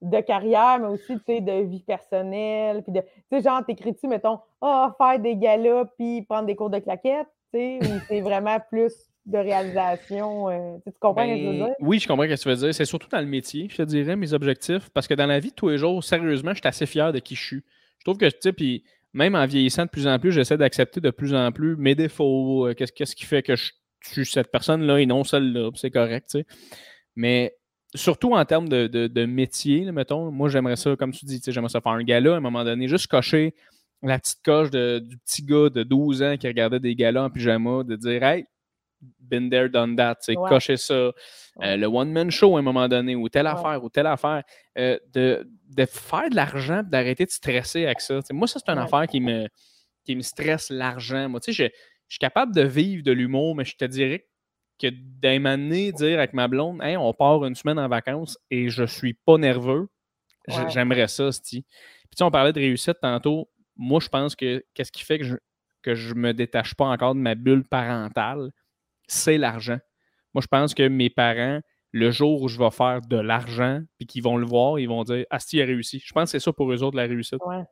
de carrière, mais aussi, tu sais, de vie personnelle? Puis de. Tu sais, genre, t'écris-tu, mettons, ah, faire des galas, puis prendre des cours de claquettes, tu sais, ou c'est vraiment plus de réalisation? euh, tu comprends ce que je veux Ben, dire? oui, je comprends ce que tu veux dire. C'est surtout dans le métier, je te dirais, mes objectifs. Parce que dans la vie de tous les jours, sérieusement, je suis assez fier de qui je suis. Je trouve que, tu sais, puis même en vieillissant de plus en plus, j'essaie d'accepter de plus en plus mes défauts. euh, Qu'est-ce qu'est-ce qui fait que je suis cette personne-là et non celle-là. C'est correct, tu sais. Mais surtout en termes de, de- de métier, là, mettons, moi, j'aimerais ça, comme tu dis, j'aimerais ça faire un gala à un moment donné, juste cocher la petite coche de- du petit gars de 12 ans qui regardait des galas en pyjama, de dire, hey, been there, done that, Ouais. cocher ça. Euh, Ouais. le one-man show à un moment donné, ou telle Ouais. affaire, ou telle affaire, euh, de, de faire de l'argent, d'arrêter de stresser avec ça. Moi, ça, c'est une affaire qui me, qui me stresse l'argent. Moi, tu sais, je, je suis capable de vivre de l'humour, mais je te dirais que d'un moment donné, dire avec ma blonde, Hey, on part une semaine en vacances et je suis pas nerveux, Ouais. j'aimerais ça. Puis tu on parlait de réussite tantôt. Moi, je pense que qu'est-ce qui fait que je, que je me détache pas encore de ma bulle parentale, c'est l'argent. Moi, je pense que mes parents, le jour où je vais faire de l'argent, puis qu'ils vont le voir, ils vont dire Asti a réussi. Je pense que c'est ça pour eux autres la réussite. Ouais.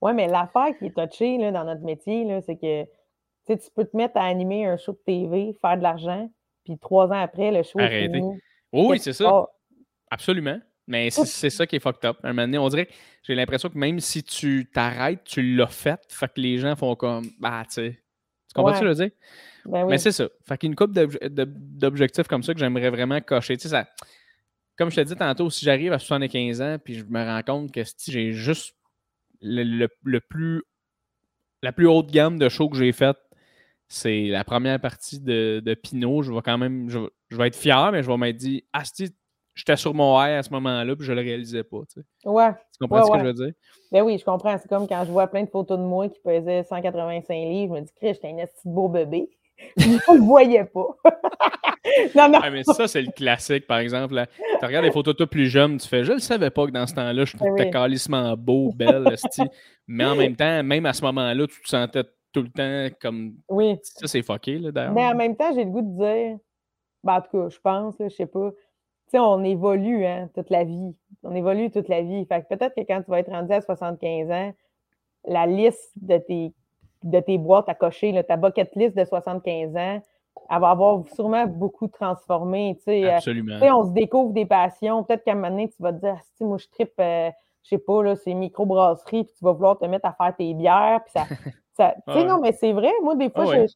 Ouais, mais l'affaire qui est touchée là, dans notre métier, c'est que tu peux te mettre à animer un show de TV, faire de l'argent, puis trois ans après, le show est Arrêter. fini. Oui, c'est ça. Absolument. Mais c'est ça qui est fucked up. À un moment donné, on dirait que j'ai l'impression que même si tu t'arrêtes, tu l'as fait. Fait que les gens font comme Bah, tu sais. Tu comprends ce que je veux dire? Ben oui. Mais c'est ça. Fait qu'une couple d'obje- de- d'objectifs comme ça que j'aimerais vraiment cocher. Tu sais, ça, comme je te dis tantôt, si j'arrive à 75 ans puis je me rends compte que si j'ai juste le, le- le plus la plus haute gamme de shows que j'ai faite, c'est la première partie de, de Pinot. Je vais quand même. Je, je vais être fier, mais je vais m'être dit Ah, si, j'étais sur mon air à ce moment-là, puis je le réalisais pas. Tu, sais. Ouais. Tu comprends Ouais, ce que je veux dire? Ben oui, je comprends. C'est comme quand je vois plein de photos de moi qui pesaient 185 livres, je me dis, Chris, j'étais un esti beau bébé. je ne le voyais pas. non, non. Ah, mais ça, c'est le classique, par exemple. Tu regardes des photos de toi plus jeune, tu fais Je le savais pas que dans ce temps-là, je Ben trouvais oui. calissement beau, belle, mais en même temps, même à ce moment-là, tu te sentais tout le temps comme. Oui. Ça, c'est fucké, là, d'ailleurs. Mais en même temps, j'ai le goût de dire, ben, en tout cas, je pense, là, je sais pas, tu sais, on évolue hein, toute la vie. On évolue toute la vie. Fait que peut-être que quand tu vas être rendu à 75 ans, la liste de tes, de tes boîtes à cocher, là, ta bucket list de 75 ans, elle va avoir sûrement beaucoup transformé. Tu sais, Euh, Absolument. sais, on se découvre des passions. Peut-être qu'à un moment donné, tu vas te dire, Ah, si, moi, je tripe, euh, je sais pas, là, c'est microbrasserie, puis tu vas vouloir te mettre à faire tes bières. Puis ça, ça- tu sais, Ouais. non, mais c'est vrai. Moi, des fois, Ah ouais.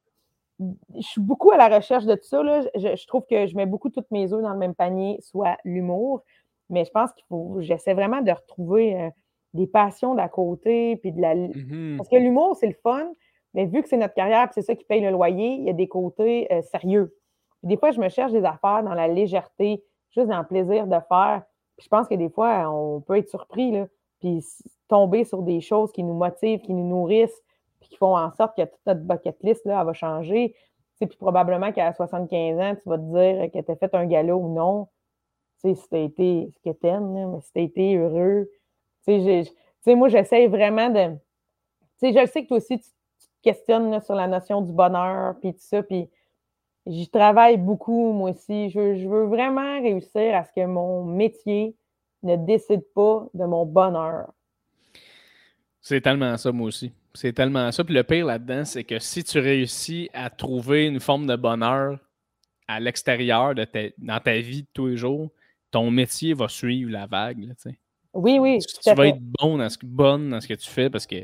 je, je suis beaucoup à la recherche de tout ça. Là. Je, je trouve que je mets beaucoup toutes mes œufs dans le même panier, soit l'humour. Mais je pense qu'il faut, j'essaie vraiment de retrouver euh, des passions d'à côté, puis de la, Mhm. parce que l'humour, c'est le fun, mais vu que c'est notre carrière, puis c'est ça qui paye le loyer, il y a des côtés euh, sérieux. Puis des fois, je me cherche des affaires dans la légèreté, juste dans le plaisir de faire. Puis je pense que des fois, on peut être surpris, là, puis tomber sur des choses qui nous motivent, qui nous nourrissent, puis qui font en sorte que toute notre bucket list, là, elle va changer. Puis probablement qu'à 75 ans, tu vas te dire que tu as fait un galop ou non. Tu sais, si tu été, ce que t'aimes, mais si tu été heureux. Tu sais, moi, j'essaie vraiment de. Tu sais, je sais que toi aussi, tu, te questionnes sur la notion du bonheur, puis tout ça, puis j'y travaille beaucoup, moi aussi. Je, veux- je veux vraiment réussir à ce que mon métier ne décide pas de mon bonheur. C'est tellement ça, moi aussi. C'est tellement ça. Puis le pire là-dedans, c'est que si tu réussis à trouver une forme de bonheur à l'extérieur de ta, dans ta vie de tous les jours, ton métier va suivre la vague. là. Oui, oui. tu, vas être bon dans ce, que- bonne dans ce que tu fais parce que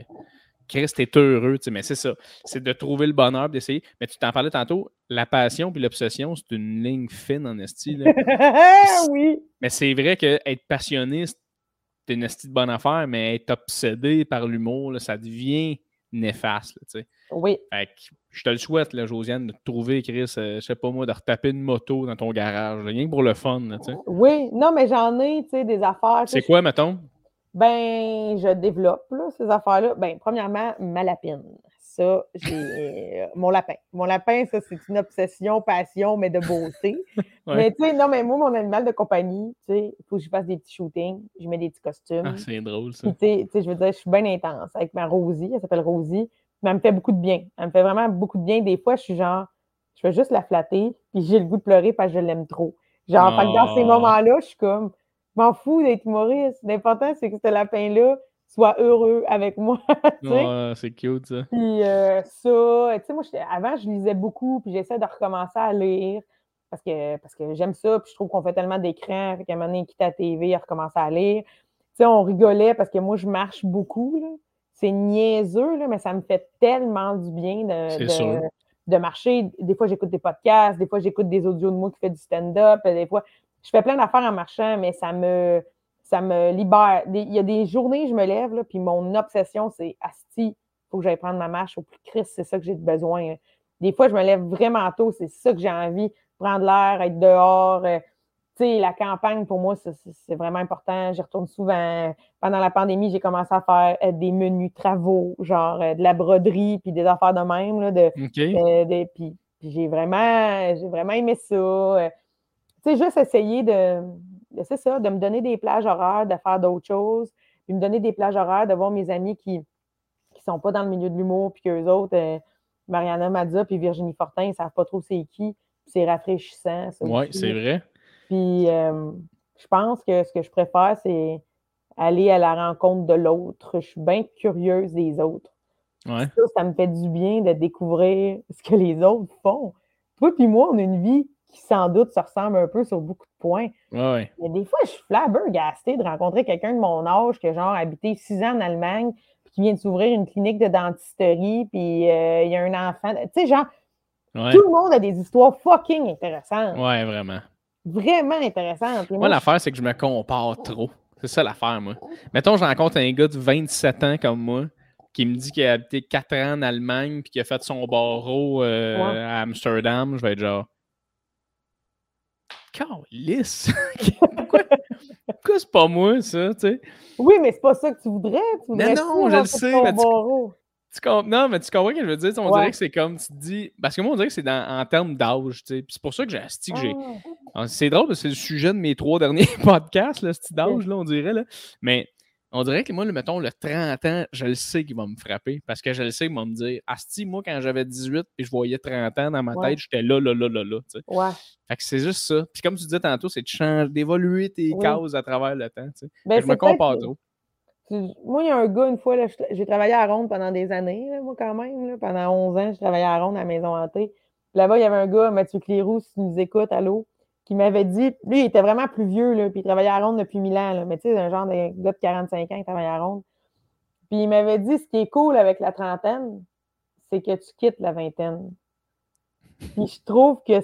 Chris, t'es heureux. tu sais, Mais c'est ça. C'est de trouver le bonheur, d'essayer. Mais tu t'en parlais tantôt, la passion puis l'obsession, c'est une ligne fine en esti. là. oui. Mais c'est vrai que être passionné, c'est une esti de bonne affaire, mais être obsédé par l'humour, ça devient néfaste. tu sais. Oui. Fait que je te le souhaite, là, Josiane, de te trouver, Chris, euh, je sais pas moi, de retaper une moto dans ton garage. Rien que pour le fun. là, tu sais. Oui, non, mais j'en ai, tu sais, des affaires. C'est quoi, mettons? Ben, je développe là, ces affaires-là. Ben, premièrement, ma lapine. Ça, j'ai euh, mon lapin. Mon lapin, ça, c'est une obsession, passion, mais de beauté. Ouais. Mais tu sais, non, mais moi, mon animal de compagnie, tu sais, il faut que je fasse des petits shootings. Je mets des petits costumes. Ah, c'est drôle, ça. Puis, tu sais- je veux dire, je suis bien intense avec ma Rosie. Elle s'appelle Rosie. Mais elle me fait beaucoup de bien. Elle me fait vraiment beaucoup de bien. Des fois, je suis genre, je veux juste la flatter, puis j'ai le goût de pleurer parce que je l'aime trop. Genre, dans ces Oh. moments-là, je suis comme, m'en fous d'être humoriste. L'important, c'est que ce lapin-là soit heureux avec moi. Ouais, c'est cute, ça. Puis euh, ça, tu sais, moi, avant, je lisais beaucoup, puis j'essaie de recommencer à lire parce que, parce que j'aime ça, puis je trouve qu'on fait tellement d'écrans, fait qu'à un moment donné, quitte la TV, il recommence à lire. Tu sais, on rigolait parce que moi, je marche beaucoup, là. C'est niaiseux, là, mais ça me fait tellement du bien de, de, sûr. de marcher. Des fois, j'écoute des podcasts, des fois, j'écoute des audios de moi qui fait du stand-up, des fois, je fais plein d'affaires en marchant, mais ça me, ça me libère. Il y a des journées, je me lève, là, puis mon obsession, c'est Asti, faut que j'aille prendre ma marche au plus Christ, c'est ça que j'ai besoin. Des fois, je me lève vraiment tôt, c'est ça que j'ai envie, prendre l'air, être dehors. euh, tu sais, la campagne, pour moi, c'est- vraiment important. J'y retourne souvent. Pendant la pandémie, j'ai commencé à faire euh, des menus travaux, genre euh, de la broderie, puis des affaires de même, là, de, OK. des- puis, puis j'ai vraiment, j'ai vraiment aimé ça. Tu sais, juste essayer de, de- c'est ça, de me donner des plages horaires, de faire d'autres choses, puis me donner des plages horaires, de voir mes amis qui ne sont pas dans le milieu de l'humour, puis qu'eux autres, euh, Mariana Mazza puis Virginie Fortin, ils ne savent pas trop c'est qui. puis C'est rafraîchissant, aussi. c'est vrai. Puis euh, je pense que ce que je préfère, c'est aller à la rencontre de l'autre. Je suis bien curieuse des autres. Ouais. Ça, ça me fait du bien de découvrir ce que les autres font. Toi puis moi, on a une vie qui sans doute se ressemble un peu sur beaucoup de points. Ouais. Mais des fois, je suis flabbergastée de rencontrer quelqu'un de mon âge qui a genre habité six ans en Allemagne, puis qui vient de s'ouvrir une clinique de dentisterie, puis euh, il y a un enfant. Tu sais, genre, Ouais, tout le monde a des histoires fucking intéressantes. ouais vraiment. Vraiment intéressantes. Moi, moi, l'affaire, c'est que je me compare trop. C'est ça l'affaire, moi. Mettons, je rencontre un gars de 27 ans comme moi qui me dit qu'il a habité 4 ans en Allemagne puis qu'il a fait son barreau euh, Ouais. à Amsterdam. Je vais être genre. Calisse! pourquoi? Pourquoi c'est pas moi, ça, tu sais? Oui, mais c'est pas ça que tu voudrais. Tu voudrais non, tout je le sais, mais tu-. Tu Non, mais tu comprends ce que je veux dire? On Ouais. dirait que c'est comme tu te dis. Parce que moi, on dirait que c'est dans- en termes d'âge, tu sais. Puis c'est pour ça que j'ai que j'ai. Ah. Ah, C'est drôle, parce que c'est le sujet de mes trois derniers podcasts, là, ce petit d'âge, là, on dirait. Là. Mais on dirait que moi, le, mettons, le 30 ans, je le sais qu'il va me frapper. Parce que je le sais qu'il va me dire Asti, moi, quand j'avais 18 puis je voyais 30 ans dans ma Ouais. tête, j'étais là, là, là, là, là. Ouais. Fait que c'est juste ça. Puis comme tu disais tantôt, c'est de changer, d'évoluer tes Oui. cases à travers le temps. Ben, je me compare trop. Moi, il y a un gars, une fois, j'ai travaillé à Ronde pendant des années, là, moi, quand même. là. Pendant 11 ans, je travaillais à Ronde à la Maison Hantée. Puis Là-bas, il y avait un gars, Mathieu Clérou, si tu nous écoutes, allô, qui m'avait dit, lui, il était vraiment plus vieux, puis il travaillait à Ronde depuis 1000 ans, là, mais tu sais, un genre de gars de 45 ans qui travaillait à Ronde. Puis il m'avait dit, ce qui est cool avec la trentaine, c'est que tu quittes la vingtaine. Puis je trouve que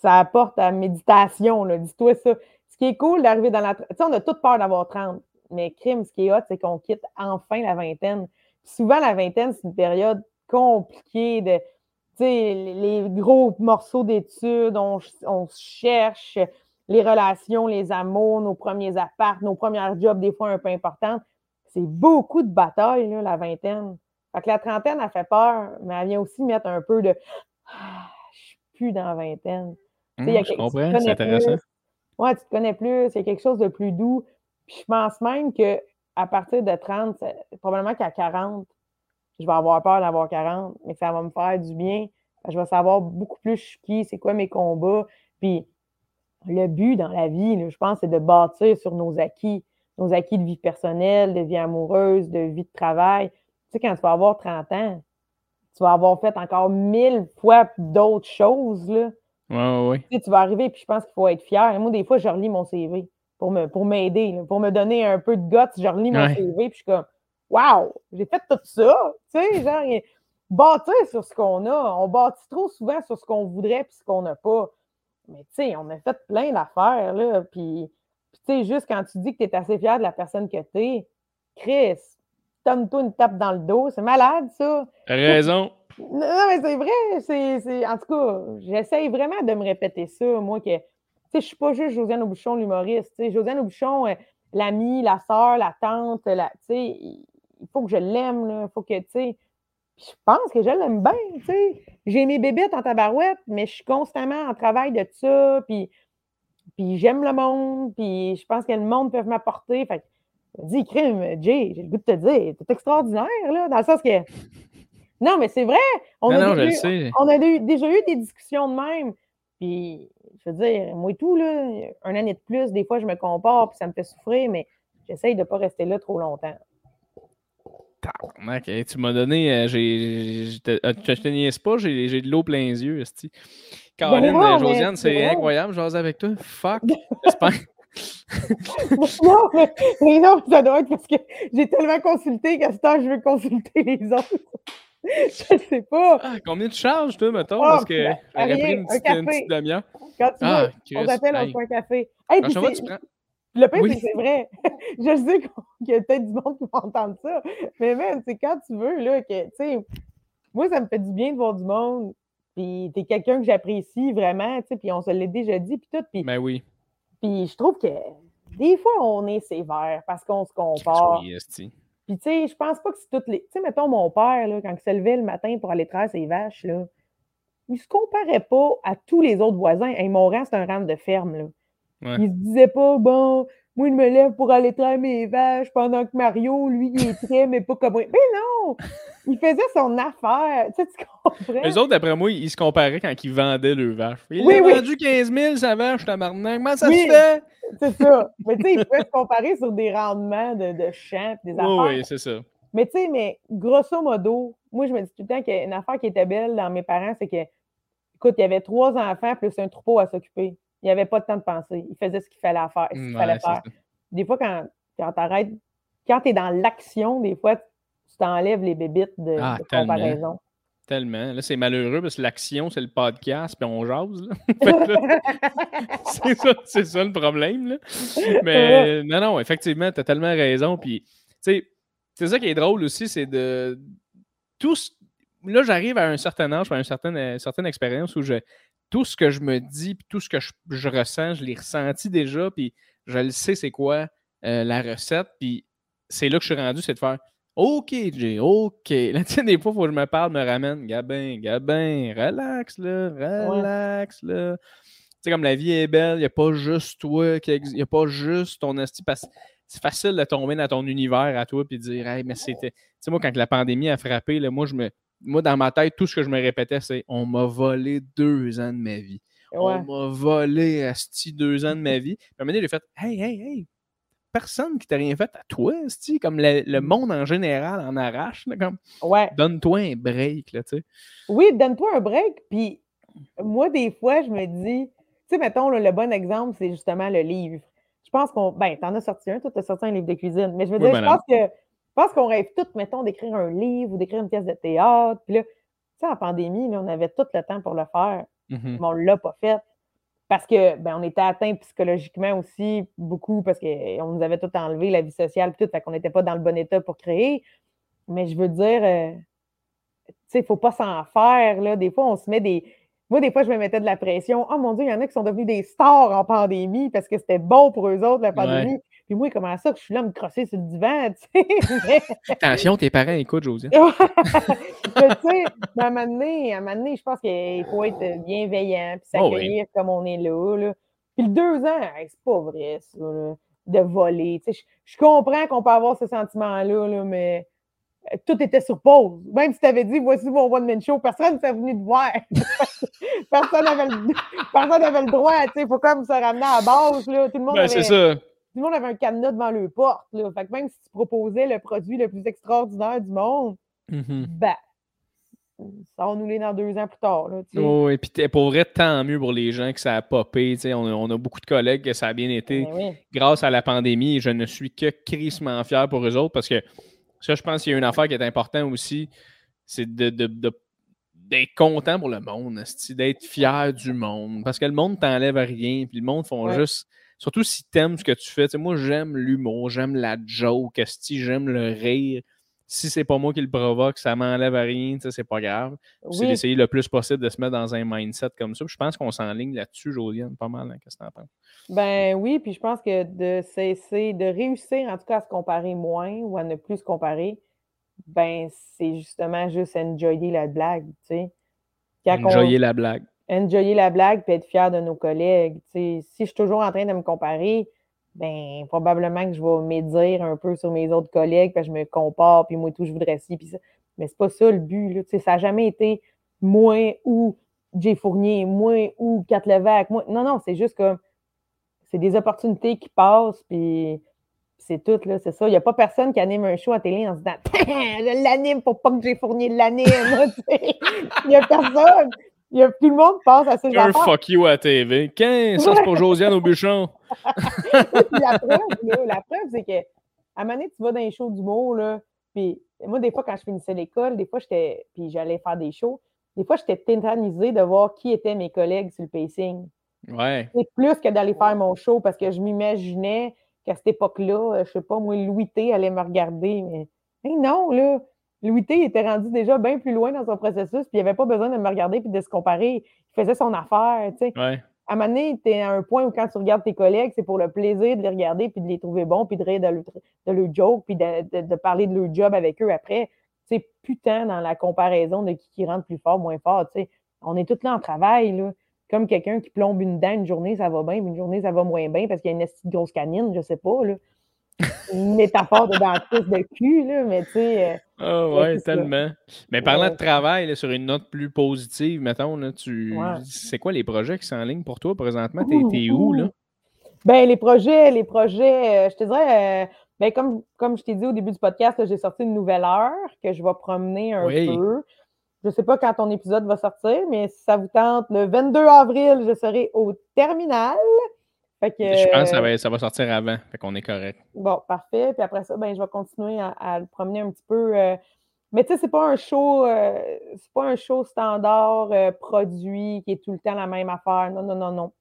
ça apporte à méditation, dis-toi ça. Ce qui est cool d'arriver dans la... Tu sais, on a toute peur d'avoir 30, mais crime, ce qui est hot, c'est qu'on quitte enfin la vingtaine. Puis souvent, la vingtaine, c'est une période compliquée de... Tu sais, les gros morceaux d'études, on, on se cherche, les relations, les amours, nos premiers apparts, nos premières jobs, des fois un peu importantes. C'est beaucoup de batailles, là, la vingtaine. Fait que la trentaine, elle fait peur, mais elle vient aussi mettre un peu de Ah, je suis plus dans la vingtaine. Y a Hum, je comprends, c'est intéressant. plus. Ouais, tu te connais plus, a quelque chose de plus doux. Puis je pense même que à partir de 30, c'est- probablement qu'à 40, je vais avoir peur d'avoir 40, mais ça va me faire du bien. Je vais savoir beaucoup plus je suis qui, c'est quoi mes combats. Puis le but dans la vie, là, je pense, c'est de bâtir sur nos acquis, nos acquis de vie personnelle, de vie amoureuse, de vie de travail. Tu sais, quand tu vas avoir 30 ans, tu vas avoir fait encore mille fois d'autres choses, là. Ouais, ouais, ouais. Tu sais, tu vas arriver, puis je pense qu'il faut être fier. Moi, des fois, je relis mon CV pour me pour m'aider, pour me donner un peu de guts. Je relis mon. CV, puis je suis comme, Wow, j'ai fait tout ça. Tu sais, genre, bâtir sur ce qu'on a. On bâtit trop souvent sur ce qu'on voudrait puis ce qu'on n'a pas. Mais tu sais, on a fait plein d'affaires, là. Puis, puis tu sais, juste quand tu dis que tu es assez fier de la personne que tu es, Chris, donne-toi une tape dans le dos. C'est malade, ça. T'as raison. Non, mais c'est vrai. C'est, En tout cas, j'essaye vraiment de me répéter ça, moi, que, tu sais, je suis pas juste Josiane Aubuchon, l'humoriste. Tu sais, Josiane Aubuchon, euh, l'amie, la soeur, la tante, la, tu sais, il faut que je l'aime, là. Il faut que, tu sais, je pense que je l'aime bien, tu sais. J'ai mes bébites en tabarouette, mais je suis constamment en travail de ça, puis, puis j'aime le monde, puis je pense que le monde peut m'apporter. Fait dis, crime, Jay, j'ai le goût de te dire, t'es extraordinaire, là, dans le sens que. Non, mais c'est vrai. On, a, déjà, on a déjà eu des discussions de même. Puis, je veux dire, moi et tout, là, un année de plus, des fois, je me compare, puis ça me fait souffrir, mais j'essaye de ne pas rester là trop longtemps. Tu m'as donné. Euh, j'ai, je te niaise pas, j'ai, de l'eau plein les yeux. Caroline, euh, Josiane, c'est incroyable, j'ose avec toi. Fuck. J'espère. non, mais, non, ça doit être parce que j'ai tellement consulté qu'à ce temps, je veux consulter les autres. je sais pas. Ah, combien tu charges, toi, mettons? Ah, parce que j'aurais pris une petite, une petite demi-heure. Quand tu ah, veux, on t'appelle, on un café. Hey, tu prends... Le pire, c'est vrai. je sais qu'il y a peut-être du monde qui va entendre ça. Mais même, c'est quand tu veux, là, que, tu sais, moi, ça me fait du bien de voir du monde. Puis t'es quelqu'un que j'apprécie vraiment, tu sais, puis on se l'est déjà dit, puis tout. Puis, ben oui. Puis je trouve que des fois, on est sévère parce qu'on se compare. Puis tu sais, je pense pas que c'est toutes les. Tu sais, mettons mon père, là, quand il se levait le matin pour aller traire ses vaches, là, il se comparait pas à tous les autres voisins. Hey, mon rang, c'est un rang de ferme, là. Il se disait pas, bon, moi, je me lève pour aller traire mes vaches pendant que Mario, lui, il est très, mais pas comme moi. Mais non! Il faisait son affaire. Tu sais, tu comprends? Les autres, d'après moi, ils se comparaient quand ils vendaient leurs vaches. Il a vendu 15 000 sa vache, tabarnak. Comment ça se fait? C'est ça. Mais tu sais, ils pouvaient se comparer sur des rendements de, de champs des affaires. Oui, c'est ça. Mais tu sais, mais grosso modo, moi, je me dis tout le temps qu'une affaire qui était belle dans mes parents, c'est que, écoute, il y avait trois enfants plus un troupeau à s'occuper. Il n'y avait pas de temps de penser. Il faisait ce qu'il fallait faire. Ce qu'il fallait faire. Des fois, quand, quand tu quand tu es dans l'action, des fois, tu t'enlèves les bébites de, ah, comparaison. Tellement. Là, c'est malheureux parce que l'action, c'est le podcast, puis on jase. c'est ça, le problème. Là. Mais non, non, effectivement, tu as tellement raison. Puis, c'est ça qui est drôle aussi, c'est de. Tous. Là, j'arrive à un certain âge, à une certaine, une certaine expérience où je, tout ce que je me dis, puis tout ce que je, ressens, je l'ai ressenti déjà, puis je le sais c'est quoi euh, la recette, puis c'est là que je suis rendu, c'est de faire OK, Jay, OK. Là, tu sais, des fois, il faut que je me parle, me ramène. Gabin, Gabin, relax, là, relax, là. Tu sais, comme la vie est belle, il n'y a pas juste toi, il n'y a pas juste ton esti. C'est facile de tomber dans ton univers à toi puis de dire, hey, mais c'était. Tu sais, moi, quand la pandémie a frappé, là, moi, je me moi, dans ma tête, tout ce que je me répétais, c'est on m'a volé deux ans de ma vie. On m'a volé Asti deux ans de ma vie. Puis à un moment donné, j'ai fait Hey, hey, hey, personne qui t'a rien fait à toi, Asti, comme le, mm. monde en général en arrache. comme ouais. donne-toi un break, là, tu sais. Oui, donne-toi un break. Puis moi, des fois, je me dis, tu sais, mettons, le bon exemple, c'est justement le livre. Je pense qu'on. Ben, t'en as sorti un, toi, t'as sorti un livre de cuisine. Mais je veux dire, je pense que je pense qu'on rêve tous, mettons, d'écrire un livre ou d'écrire une pièce de théâtre. Puis là, tu sais, en pandémie, on avait tout le temps pour le faire, mmh mais on ne l'a pas fait. Parce que ben, on était atteint psychologiquement aussi beaucoup parce qu'on nous avait tout enlevé, la vie sociale, tout, fait qu'on n'était pas dans le bon état pour créer. Mais je veux dire, euh, tu sais, il ne faut pas s'en faire. Là. Des fois, on se met des. Moi, des fois, je me mettais de la pression. Oh mon Dieu, il y en a qui sont devenus des stars en pandémie parce que c'était bon pour eux autres, la pandémie. Puis moi, comment ça que je suis là à me crosser sur le divan, tu sais? Attention, tes parents écoutent, Josiane. tu sais, à un moment donné, à un moment donné, je pense qu'il faut être bienveillant, puis oh s'accueillir comme on est là, là. Puis le deux ans, c'est pas vrai, ça, de voler. Tu sais, je, comprends qu'on peut avoir ce sentiment-là, là, mais euh, tout était sur pause. Même si tu avais dit, voici mon one-man show, personne ne s'est venu te voir. personne n'avait le, le, droit. Il faut comme se ramener à la base. Là. Tout le monde ben, c'est ça tout le monde avait un cadenas devant le porte. Là. Fait que même si tu proposais le produit le plus extraordinaire du monde, mm ben, ça va nous l'est dans deux ans plus tard. Là, oh, et puis pour vrai, tant mieux pour les gens que ça a popé. On on a beaucoup de collègues que ça a bien été ben grâce à la pandémie. Et je ne suis que crissement fier pour eux autres parce que ça, je pense qu'il y a une affaire qui est importante aussi, c'est de, d'être content pour le monde, d'être fier du monde. Parce que le monde t'enlève rien, puis le monde font juste Surtout si t'aimes ce que tu fais. moi, j'aime l'humour, j'aime la joke, j'aime le rire. si c'est pas moi qui le provoque, ça m'enlève à rien, c'est pas grave. C'est d'essayer le plus possible de se mettre dans un mindset comme ça. Puis je pense qu'on s'enligne là-dessus, Josiane, pas mal. hein, Qu'est-ce que t'en penses? ben oui, puis je pense que de cesser, de réussir en tout cas à se comparer moins ou à ne plus se comparer, ben c'est justement juste enjoyer la blague, tu sais. Quand on- Enjoyer la blague. Enjoyer la blague puis être fier de nos collègues. Si je suis toujours en train de me comparer, ben probablement que je vais médire un peu sur mes autres collègues, puis je me compare, puis moi tout, je voudrais ci, puis ça. Mais c'est pas ça le but. Ça n'a jamais été moi ou Jay Fournier, moi ou Kat Levac. Moi... Non, non, c'est juste comme c'est des opportunités qui passent, puis c'est tout, là, c'est ça. Il n'y a pas personne qui anime un show à télé en se disant Je l'anime pour pas que Jay Fournier l'anime. Il n'y a personne. Il y a, tout le monde pense à ces Un affaires. fuck you à la TV. 15, ça c'est pour Josiane au bûchon. La preuve, là, la preuve, c'est que à un moment donné, tu vas dans les shows d'humour, là, puis moi, des fois, quand je finissais l'école, des fois, j'étais, puis j'allais faire des shows, des fois, j'étais tétanisée de voir qui étaient mes collègues sur le pacing. Ouais. C'est plus que d'aller faire mon show parce que je m'imaginais qu'à cette époque-là, je sais pas, moi, Louis T allait me regarder, mais non, là, Louis T était rendu déjà bien plus loin dans son processus, puis il n'avait pas besoin de me regarder puis de se comparer. Il faisait son affaire, tu sais Ouais. à un moment donné, tu es à un point où quand tu regardes tes collègues, c'est pour le plaisir de les regarder, puis de les trouver bons, puis de rire de leur, de leur joke, puis de, de- de parler de leur job avec eux après. C'est putain dans la comparaison de qui, qui rentre plus fort, moins fort. tu sais. On est tous là en travail, là. Comme quelqu'un qui plombe une dent une journée, ça va bien, puis une journée, ça va moins bien parce qu'il y a une grosse canine, je sais pas, là. Une métaphore de dentiste de cul, là, mais tu sais. euh, Ah Ouais, ouais, ça. tellement. Mais parlant Ouais. de travail, là, sur une note plus positive, mettons, là, tu... Ouais. c'est quoi les projets qui sont en ligne pour toi présentement? T'es où, là? Ben, les projets, les projets, euh, je te dirais, euh, ben, comme, comme je t'ai dit au début du podcast, j'ai sorti une nouvelle heure que je vais promener un Oui. peu. Je ne sais pas quand ton épisode va sortir, mais si ça vous tente, le 22 avril, je serai au terminal. Fait que, Je pense que ça euh, va, ça va sortir avant, fait qu'on est correct. Bon, parfait. Puis après ça, ben, je vais continuer à, à le promener un petit peu. euh, Mais tu sais, c'est pas un show, euh, c'est pas un show standard produit qui est tout le temps la même affaire. Non, non, non, non.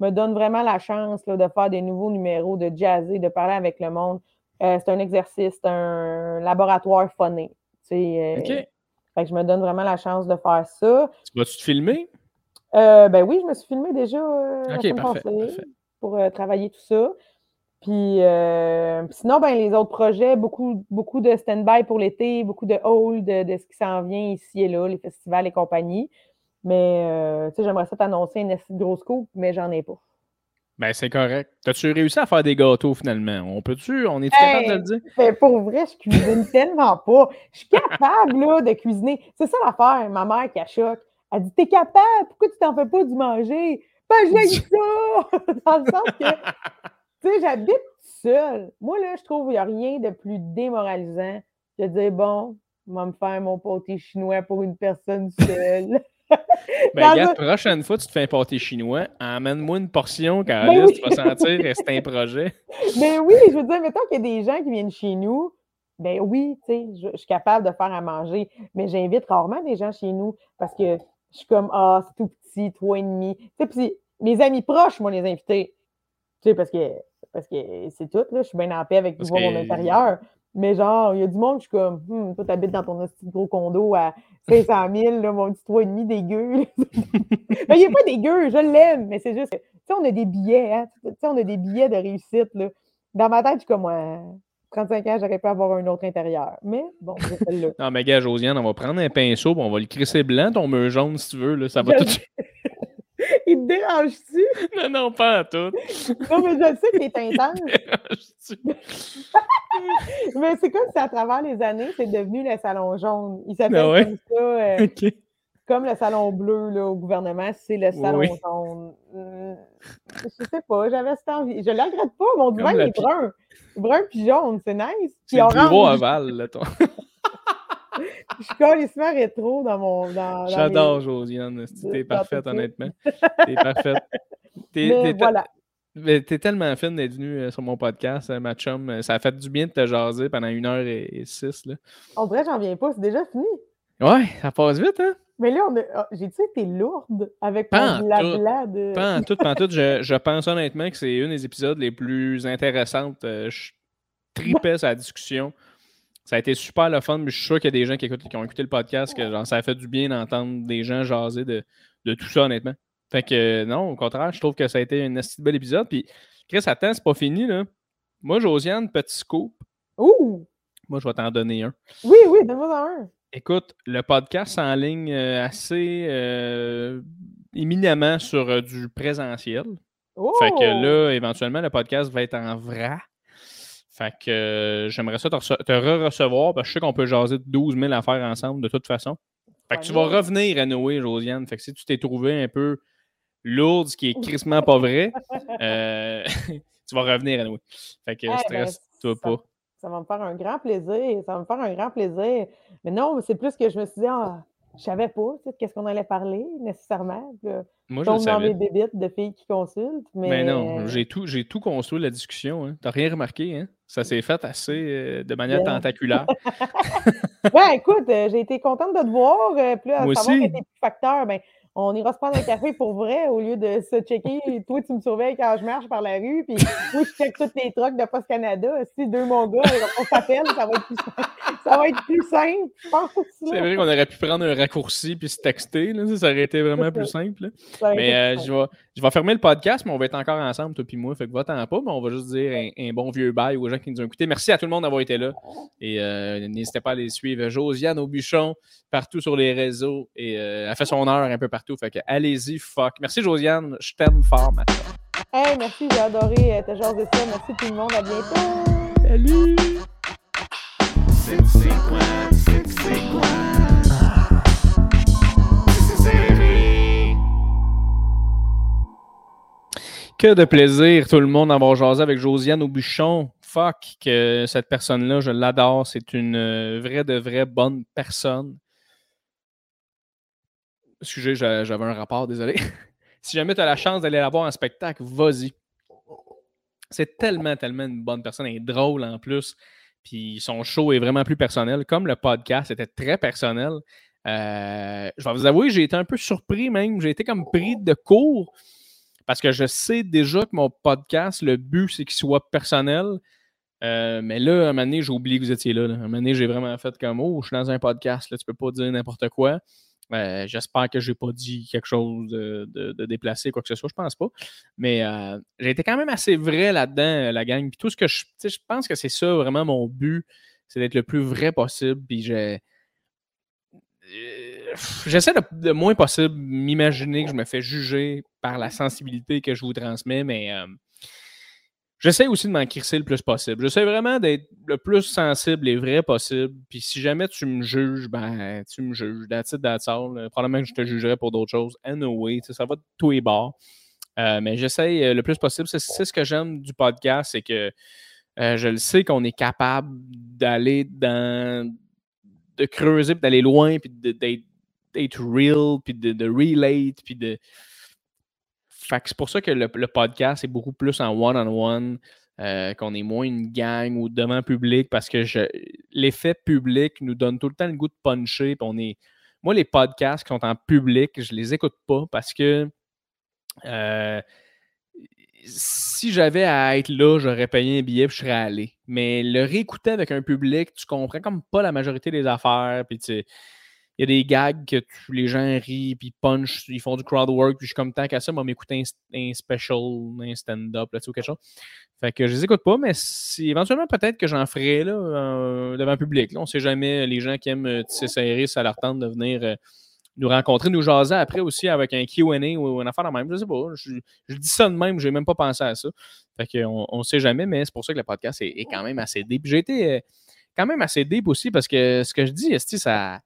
Me donne vraiment la chance là, de faire des nouveaux numéros, de jazzer, de parler avec le monde. Euh, c'est un exercice, c'est un laboratoire phoné. Tu sais, euh, OK. fait que je me donne vraiment la chance de faire ça. Tu vas-tu te filmer? Euh, ben oui, je me suis filmée déjà OK, parfait. Pour euh, travailler tout ça. Puis euh, puis sinon, ben, les autres projets, beaucoup, beaucoup de stand-by pour l'été, beaucoup de hold de, de ce qui s'en vient ici et là, les festivals et compagnie. Mais euh, tu sais, j'aimerais ça t'annoncer une grosse coupe, mais j'en ai pas. Ben, c'est correct. T'as-tu réussi à faire des gâteaux finalement? On peut-tu? On est-tu Hey! capable de le dire? Mais pour vrai, je cuisine tellement pas. Je suis capable là, de cuisiner. C'est ça l'affaire, ma mère qui a choc. Elle dit T'es capable, pourquoi tu t'en fais pas du manger? Ben j'ai ça! Dans le sens que tu sais, j'habite seule. Moi, là, je trouve qu'il n'y a rien de plus démoralisant que de dire bon, je vais me faire mon pâté chinois pour une personne seule. Ben, regarde, un- prochaine fois, tu te fais un pâté chinois, emmène-moi une portion, car Ben oui. tu vas sentir que c'est un projet. Mais oui, je veux dire, mettons qu'il y a des gens qui viennent chez nous, ben oui, tu sais, je, je suis capable de faire à manger, mais j'invite rarement des gens chez nous parce que je suis comme, ah, c'est tout petit, trois et demi. Tu sais, puis mes amis proches, moi, les inviter. Tu sais, parce que, parce que c'est tout, là, je suis bien en paix avec voir mon intérieur. Mais genre, il y a du monde, je suis comme, hum, toi, t'habites dans ton petit gros condo à 500 000, là, mon petit trois et demi dégueu. mais il n'est pas dégueu, je l'aime, mais c'est juste que, tu sais, on a des billets, hein, tu sais, on a des billets de réussite, là. Dans ma tête, je suis comme, ouais, 35 ans, j'aurais pu avoir un autre intérieur. Mais bon, j'ai celle-là. Non, mais gars, Josiane, on va prendre un pinceau, on va le crisser blanc, ton mur jaune, si tu veux. Là. Ça va Je- tout. Il te dérange-tu? non, non, pas à tout. Non, mais je sais qu'il est intense. Dérange-tu? Mais c'est comme si à travers les années, c'est devenu le salon jaune. Il s'appelle Ah ouais? comme ça, euh, comme le salon bleu là, au gouvernement, c'est le salon Oui. jaune. Hum, je sais pas, j'avais cette envie. Je regrette pas, mon divan, il est brun. Brun puis jaune, c'est nice. C'est le bureau ovale, là, ton. Je suis carrément rétro dans mon. Dans, dans J'adore mes- Josiane. T'es parfaite, honnêtement. T'es parfaite. T'es, voilà. mais t'es tellement fine d'être venue euh, sur mon podcast, euh, ma chum. Euh, Ça a fait du bien de te jaser pendant une heure et, et six. Là. Dirait que j'en viens pas, c'est déjà fini. Ouais, ça passe vite, hein? Mais là, on a... ah, j'ai-tu été lourde avec Pas en mon blabla de. Pas en tout, pas en tout. Je, je pense honnêtement que c'est un des épisodes les plus intéressantes. Je tripais sa discussion. Ça a été super le fun, mais je suis sûr qu'il y a des gens qui, écoutent, qui ont écouté le podcast, que genre, ça a fait du bien d'entendre des gens jaser de, de tout ça, honnêtement. Fait que non, au contraire, je trouve que ça a été un assez bel épisode. Puis, Chris, attends, c'est pas fini, là. Moi, Josiane, petit scoop. Ouh! Moi, je vais t'en donner un. Oui, oui, donne-moi un. Écoute, le podcast en ligne euh, assez euh, éminemment sur euh, du présentiel. Oh! Fait que là, éventuellement, le podcast va être en vrai. Fait que euh, j'aimerais ça te, rece- te re-recevoir parce que je sais qu'on peut jaser 12 000 affaires ensemble de toute façon. Fait que tu vas revenir à Noé, Josiane. Fait que si tu t'es trouvé un peu lourde, ce qui est crissement pas vrai, euh, tu vas revenir à Noé. Fait que Eh ben, stresse-toi ça- pas. Ça va me faire un grand plaisir. Ça va me faire un grand plaisir. Mais non, c'est plus que je me suis dit, ah, je savais pas, tu sais, qu'est-ce qu'on allait parler nécessairement. Là, Moi, Je le tombe dans mes bébites de filles qui consultent. Mais, Mais non, j'ai tout, j'ai tout construit la discussion. Hein. T'as rien remarqué, hein? Ça s'est fait assez euh, de manière Bien. tentaculaire. Ouais, écoute, euh, j'ai été contente de te voir. euh, là, à Moi savoir aussi. que t'es plus facteur, ben, on ira se prendre un café pour vrai au lieu de se checker. Toi, tu me surveilles quand je marche par la rue, puis moi, je check toutes les trucks de Post Canada. Si deux mon gars, on s'appelle, ça va être plus simple. Ça va être plus simple, je pense. C'est vrai qu'on aurait pu prendre un raccourci puis se texter. Là. Ça, aurait été vraiment plus simple. Mais euh, je, vais, je vais fermer le podcast, mais on va être encore ensemble, toi puis moi. Fait que va-t'en pas, mais on va juste dire un, un bon vieux bye aux gens qui nous ont écoutés. Merci à tout le monde d'avoir été là. Et euh, n'hésitez pas à les suivre. Josiane Aubuchon, partout sur les réseaux. Et euh, elle fait son heure un peu partout. Fait que allez-y, fuck. Merci Josiane, je t'aime fort maintenant. Hey, merci, j'ai adoré euh, te jaser ça. Merci tout le monde, à bientôt. Salut! Que de plaisir, tout le monde, d'avoir jasé avec Josiane Aubuchon. Fuck, que cette personne-là, je l'adore. C'est une euh, vraie de vraie bonne personne. Excusez, j'a- j'avais un rapport, désolé. si jamais tu as la chance d'aller la voir en spectacle, vas-y. C'est tellement, tellement une bonne personne. Elle est drôle en plus. Puis son show est vraiment plus personnel. Comme le podcast était très personnel. Euh, je vais vous avouer, j'ai été un peu surpris même. J'ai été comme pris de court parce que je sais déjà que mon podcast, le but, c'est qu'il soit personnel. Euh, mais là, à un moment donné, j'ai oublié que vous étiez là. À un moment donné, j'ai vraiment fait comme Oh, je suis dans un podcast, là, tu peux pas dire n'importe quoi. Euh, J'espère que j'ai pas dit quelque chose de, déplacé, quoi que ce soit, je pense pas. Mais euh, j'ai été quand même assez vrai là-dedans, euh, la gang. Puis tout ce que je. Je pense que c'est ça vraiment mon but, c'est d'être le plus vrai possible. Puis J'essaie de, moins possible m'imaginer que je me fais juger par la sensibilité que je vous transmets, mais j'essaie aussi de m'en le plus possible. J'essaie vraiment d'être le plus sensible et vrai possible. Puis si jamais tu me juges, ben tu me juges. That's it, that's. Euh, Probablement que je te jugerai pour d'autres choses. Anyway, ça va de tous les bords. Euh, mais j'essaie euh, le plus possible. C'est ce que j'aime du podcast, c'est que je le sais qu'on est capable d'aller dans de creuser, d'aller loin, puis d'être real, puis de, de relate, puis de. C'est pour ça que le, podcast est beaucoup plus en one-on-one, euh, qu'on est moins une gang ou devant public, parce que l'effet public nous donne tout le temps le goût de puncher, on est. Moi, les podcasts qui sont en public, je les écoute pas parce que euh, si j'avais à être là, j'aurais payé un billet et je serais allé. Mais le réécouter avec un public, tu comprends comme pas la majorité des affaires. Puis tu il y a des gags que les gens rient, puis punchent, ils font du crowd work, puis je suis comme tant qu'à ça, moi, m'écouter un, un special, un stand-up, là, ou quelque chose. Fait que je les écoute pas, mais si, éventuellement, peut-être que j'en ferai là, euh, devant le public. Là. On sait jamais, les gens qui aiment euh, tisser serré, ça leur tente de venir euh, nous rencontrer, nous jaser après aussi avec un QA ou une affaire de même. Je sais pas. Je, dis ça de même, j'ai même pas pensé à ça. Fait qu'on on sait jamais, mais c'est pour ça que le podcast est, quand même assez deep. J'ai été quand même assez deep aussi parce que ce que je dis, esti, ça.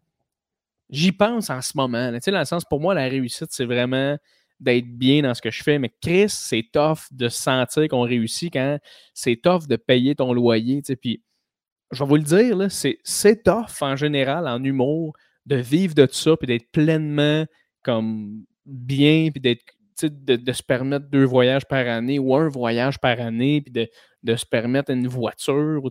J'y pense en ce moment. Tu sais, dans le sens, pour moi, la réussite, c'est vraiment d'être bien dans ce que je fais. Mais Chris, c'est tough de sentir qu'on réussit quand c'est tough de payer ton loyer. tu sais. Puis, je vais vous le dire, c'est, c'est tough en général, en humour, de vivre de ça, puis d'être pleinement comme bien, puis d'être, de, de se permettre deux voyages par année ou un voyage par année, puis de, de se permettre une voiture, ou.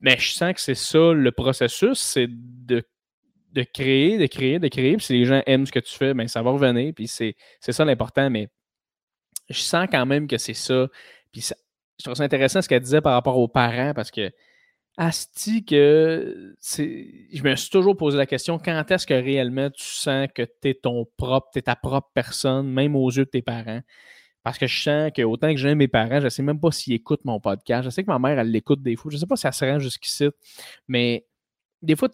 Mais je sens que c'est ça le processus, c'est de, de créer, de créer, de créer. Puis si les gens aiment ce que tu fais, ben ça va revenir. Puis c'est, ça l'important. Mais je sens quand même que c'est ça. Puis je trouve ça intéressant ce qu'elle disait par rapport aux parents parce que Asti que. Je me suis toujours posé la question quand est-ce que réellement tu sens que tu es ton propre, ta propre personne, même aux yeux de tes parents? Parce que je sens que autant que j'aime mes parents, je ne sais même pas s'ils écoutent mon podcast. Je sais que ma mère, elle l'écoute des fois. Je ne sais pas si elle se rend jusqu'ici. Mais des fois,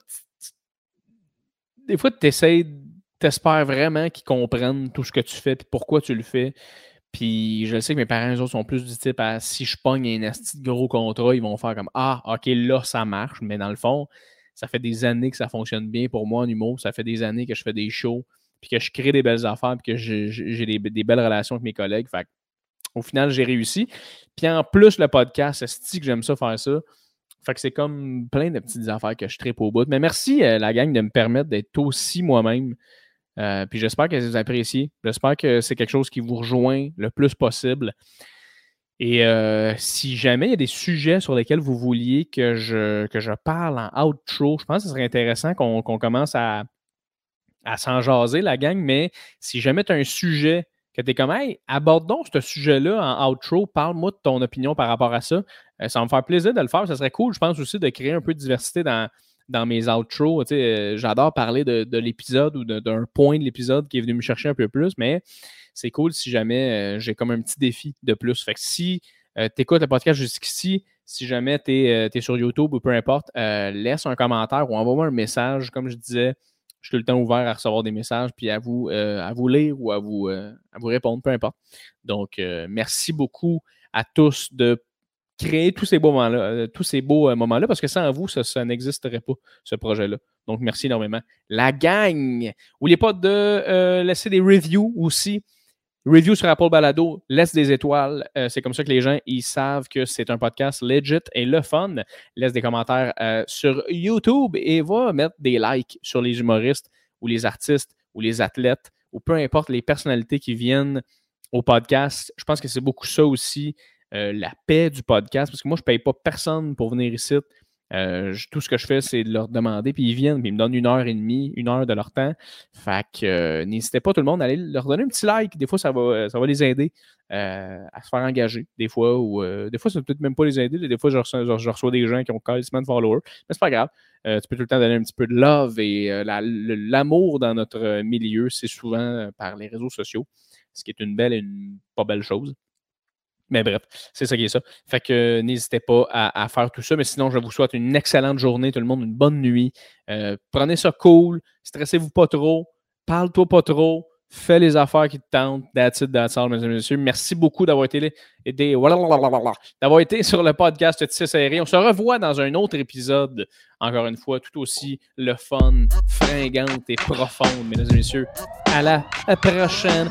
des fois, tu essaies, espères vraiment qu'ils comprennent tout ce que tu fais et pourquoi tu le fais. Puis je sais que mes parents, eux autres, sont plus du type à si je pogne un asti gros contrat, ils vont faire comme Ah, ok, là, ça marche. Mais dans le fond, ça fait des années que ça fonctionne bien pour moi en humour. Ça fait des années que je fais des shows, puis que je crée des belles affaires, puis que j'ai des, belles relations avec mes collègues. Fait au final, j'ai réussi. Puis en plus, le podcast, c'est que j'aime ça faire ça. Fait que c'est comme plein de petites affaires que je tripe au bout. Mais merci, euh, la gang, de me permettre d'être aussi moi-même. Euh, puis j'espère que vous appréciez. J'espère que c'est quelque chose qui vous rejoint le plus possible. Et euh, si jamais il y a des sujets sur lesquels vous vouliez que je, que je parle en outro, je pense que ce serait intéressant qu'on commence à, à s'en jaser, la gang. Mais si jamais tu as un sujet que tu es comme, hey, aborde donc ce sujet-là en outro, parle-moi de ton opinion par rapport à ça. Euh, ça va me faire plaisir de le faire. Ça serait cool, je pense aussi, de créer un peu de diversité dans, dans mes outros. Euh, j'adore parler de, l'épisode ou d'un point de l'épisode qui est venu me chercher un peu plus, mais c'est cool si jamais euh, j'ai comme un petit défi de plus. Si tu écoutes le podcast jusqu'ici, si jamais tu es, sur YouTube ou peu importe, laisse un commentaire ou envoie-moi un message. Comme je disais, je suis tout le temps ouvert à recevoir des messages, puis à vous, à vous lire ou à vous, à vous répondre, peu importe. Donc, merci beaucoup à tous de créer tous ces beaux moments-là, euh, tous ces beaux euh, moments-là, parce que sans vous, ça, n'existerait pas, ce projet-là. Donc, merci énormément. La gang! N'oubliez pas de euh, laisser des reviews aussi. Review sur Apple Balado, laisse des étoiles. c'est comme ça que les gens ils savent que c'est un podcast legit et le fun. Laisse des commentaires sur YouTube et va mettre des likes sur les humoristes ou les artistes ou les athlètes ou peu importe les personnalités qui viennent au podcast. Je pense que c'est beaucoup ça aussi euh, la paix du podcast, parce que moi, je ne paye pas personne pour venir ici. Euh, tout ce que je fais, c'est de leur demander, puis ils viennent, puis ils me donnent une heure et demie, une heure de leur temps. Fait que euh, n'hésitez pas tout le monde à aller leur donner un petit like. Des fois, ça va, ça va les aider à se faire engager. Des fois, ou des fois, ça peut peut-être même pas les aider. Des fois, je reçois, des gens qui ont quasiment de followers. Mais c'est pas grave. tu peux tout le temps donner un petit peu de love et l'amour dans notre milieu, c'est souvent par les réseaux sociaux, ce qui est une belle et une pas belle chose. Mais bref, c'est ça qui est ça. Fait que n'hésitez pas à, faire tout ça. Mais sinon, je vous souhaite une excellente journée, tout le monde, une bonne nuit. Euh, prenez ça cool. Stressez-vous pas trop. Parle-toi pas trop. Fais les affaires qui te tentent. That's it, mesdames et messieurs. Merci beaucoup d'avoir été, d'avoir été sur le podcast Serré. On se revoit dans un autre épisode, encore une fois, tout aussi le fun, fringante et profonde, mesdames et messieurs. À la prochaine.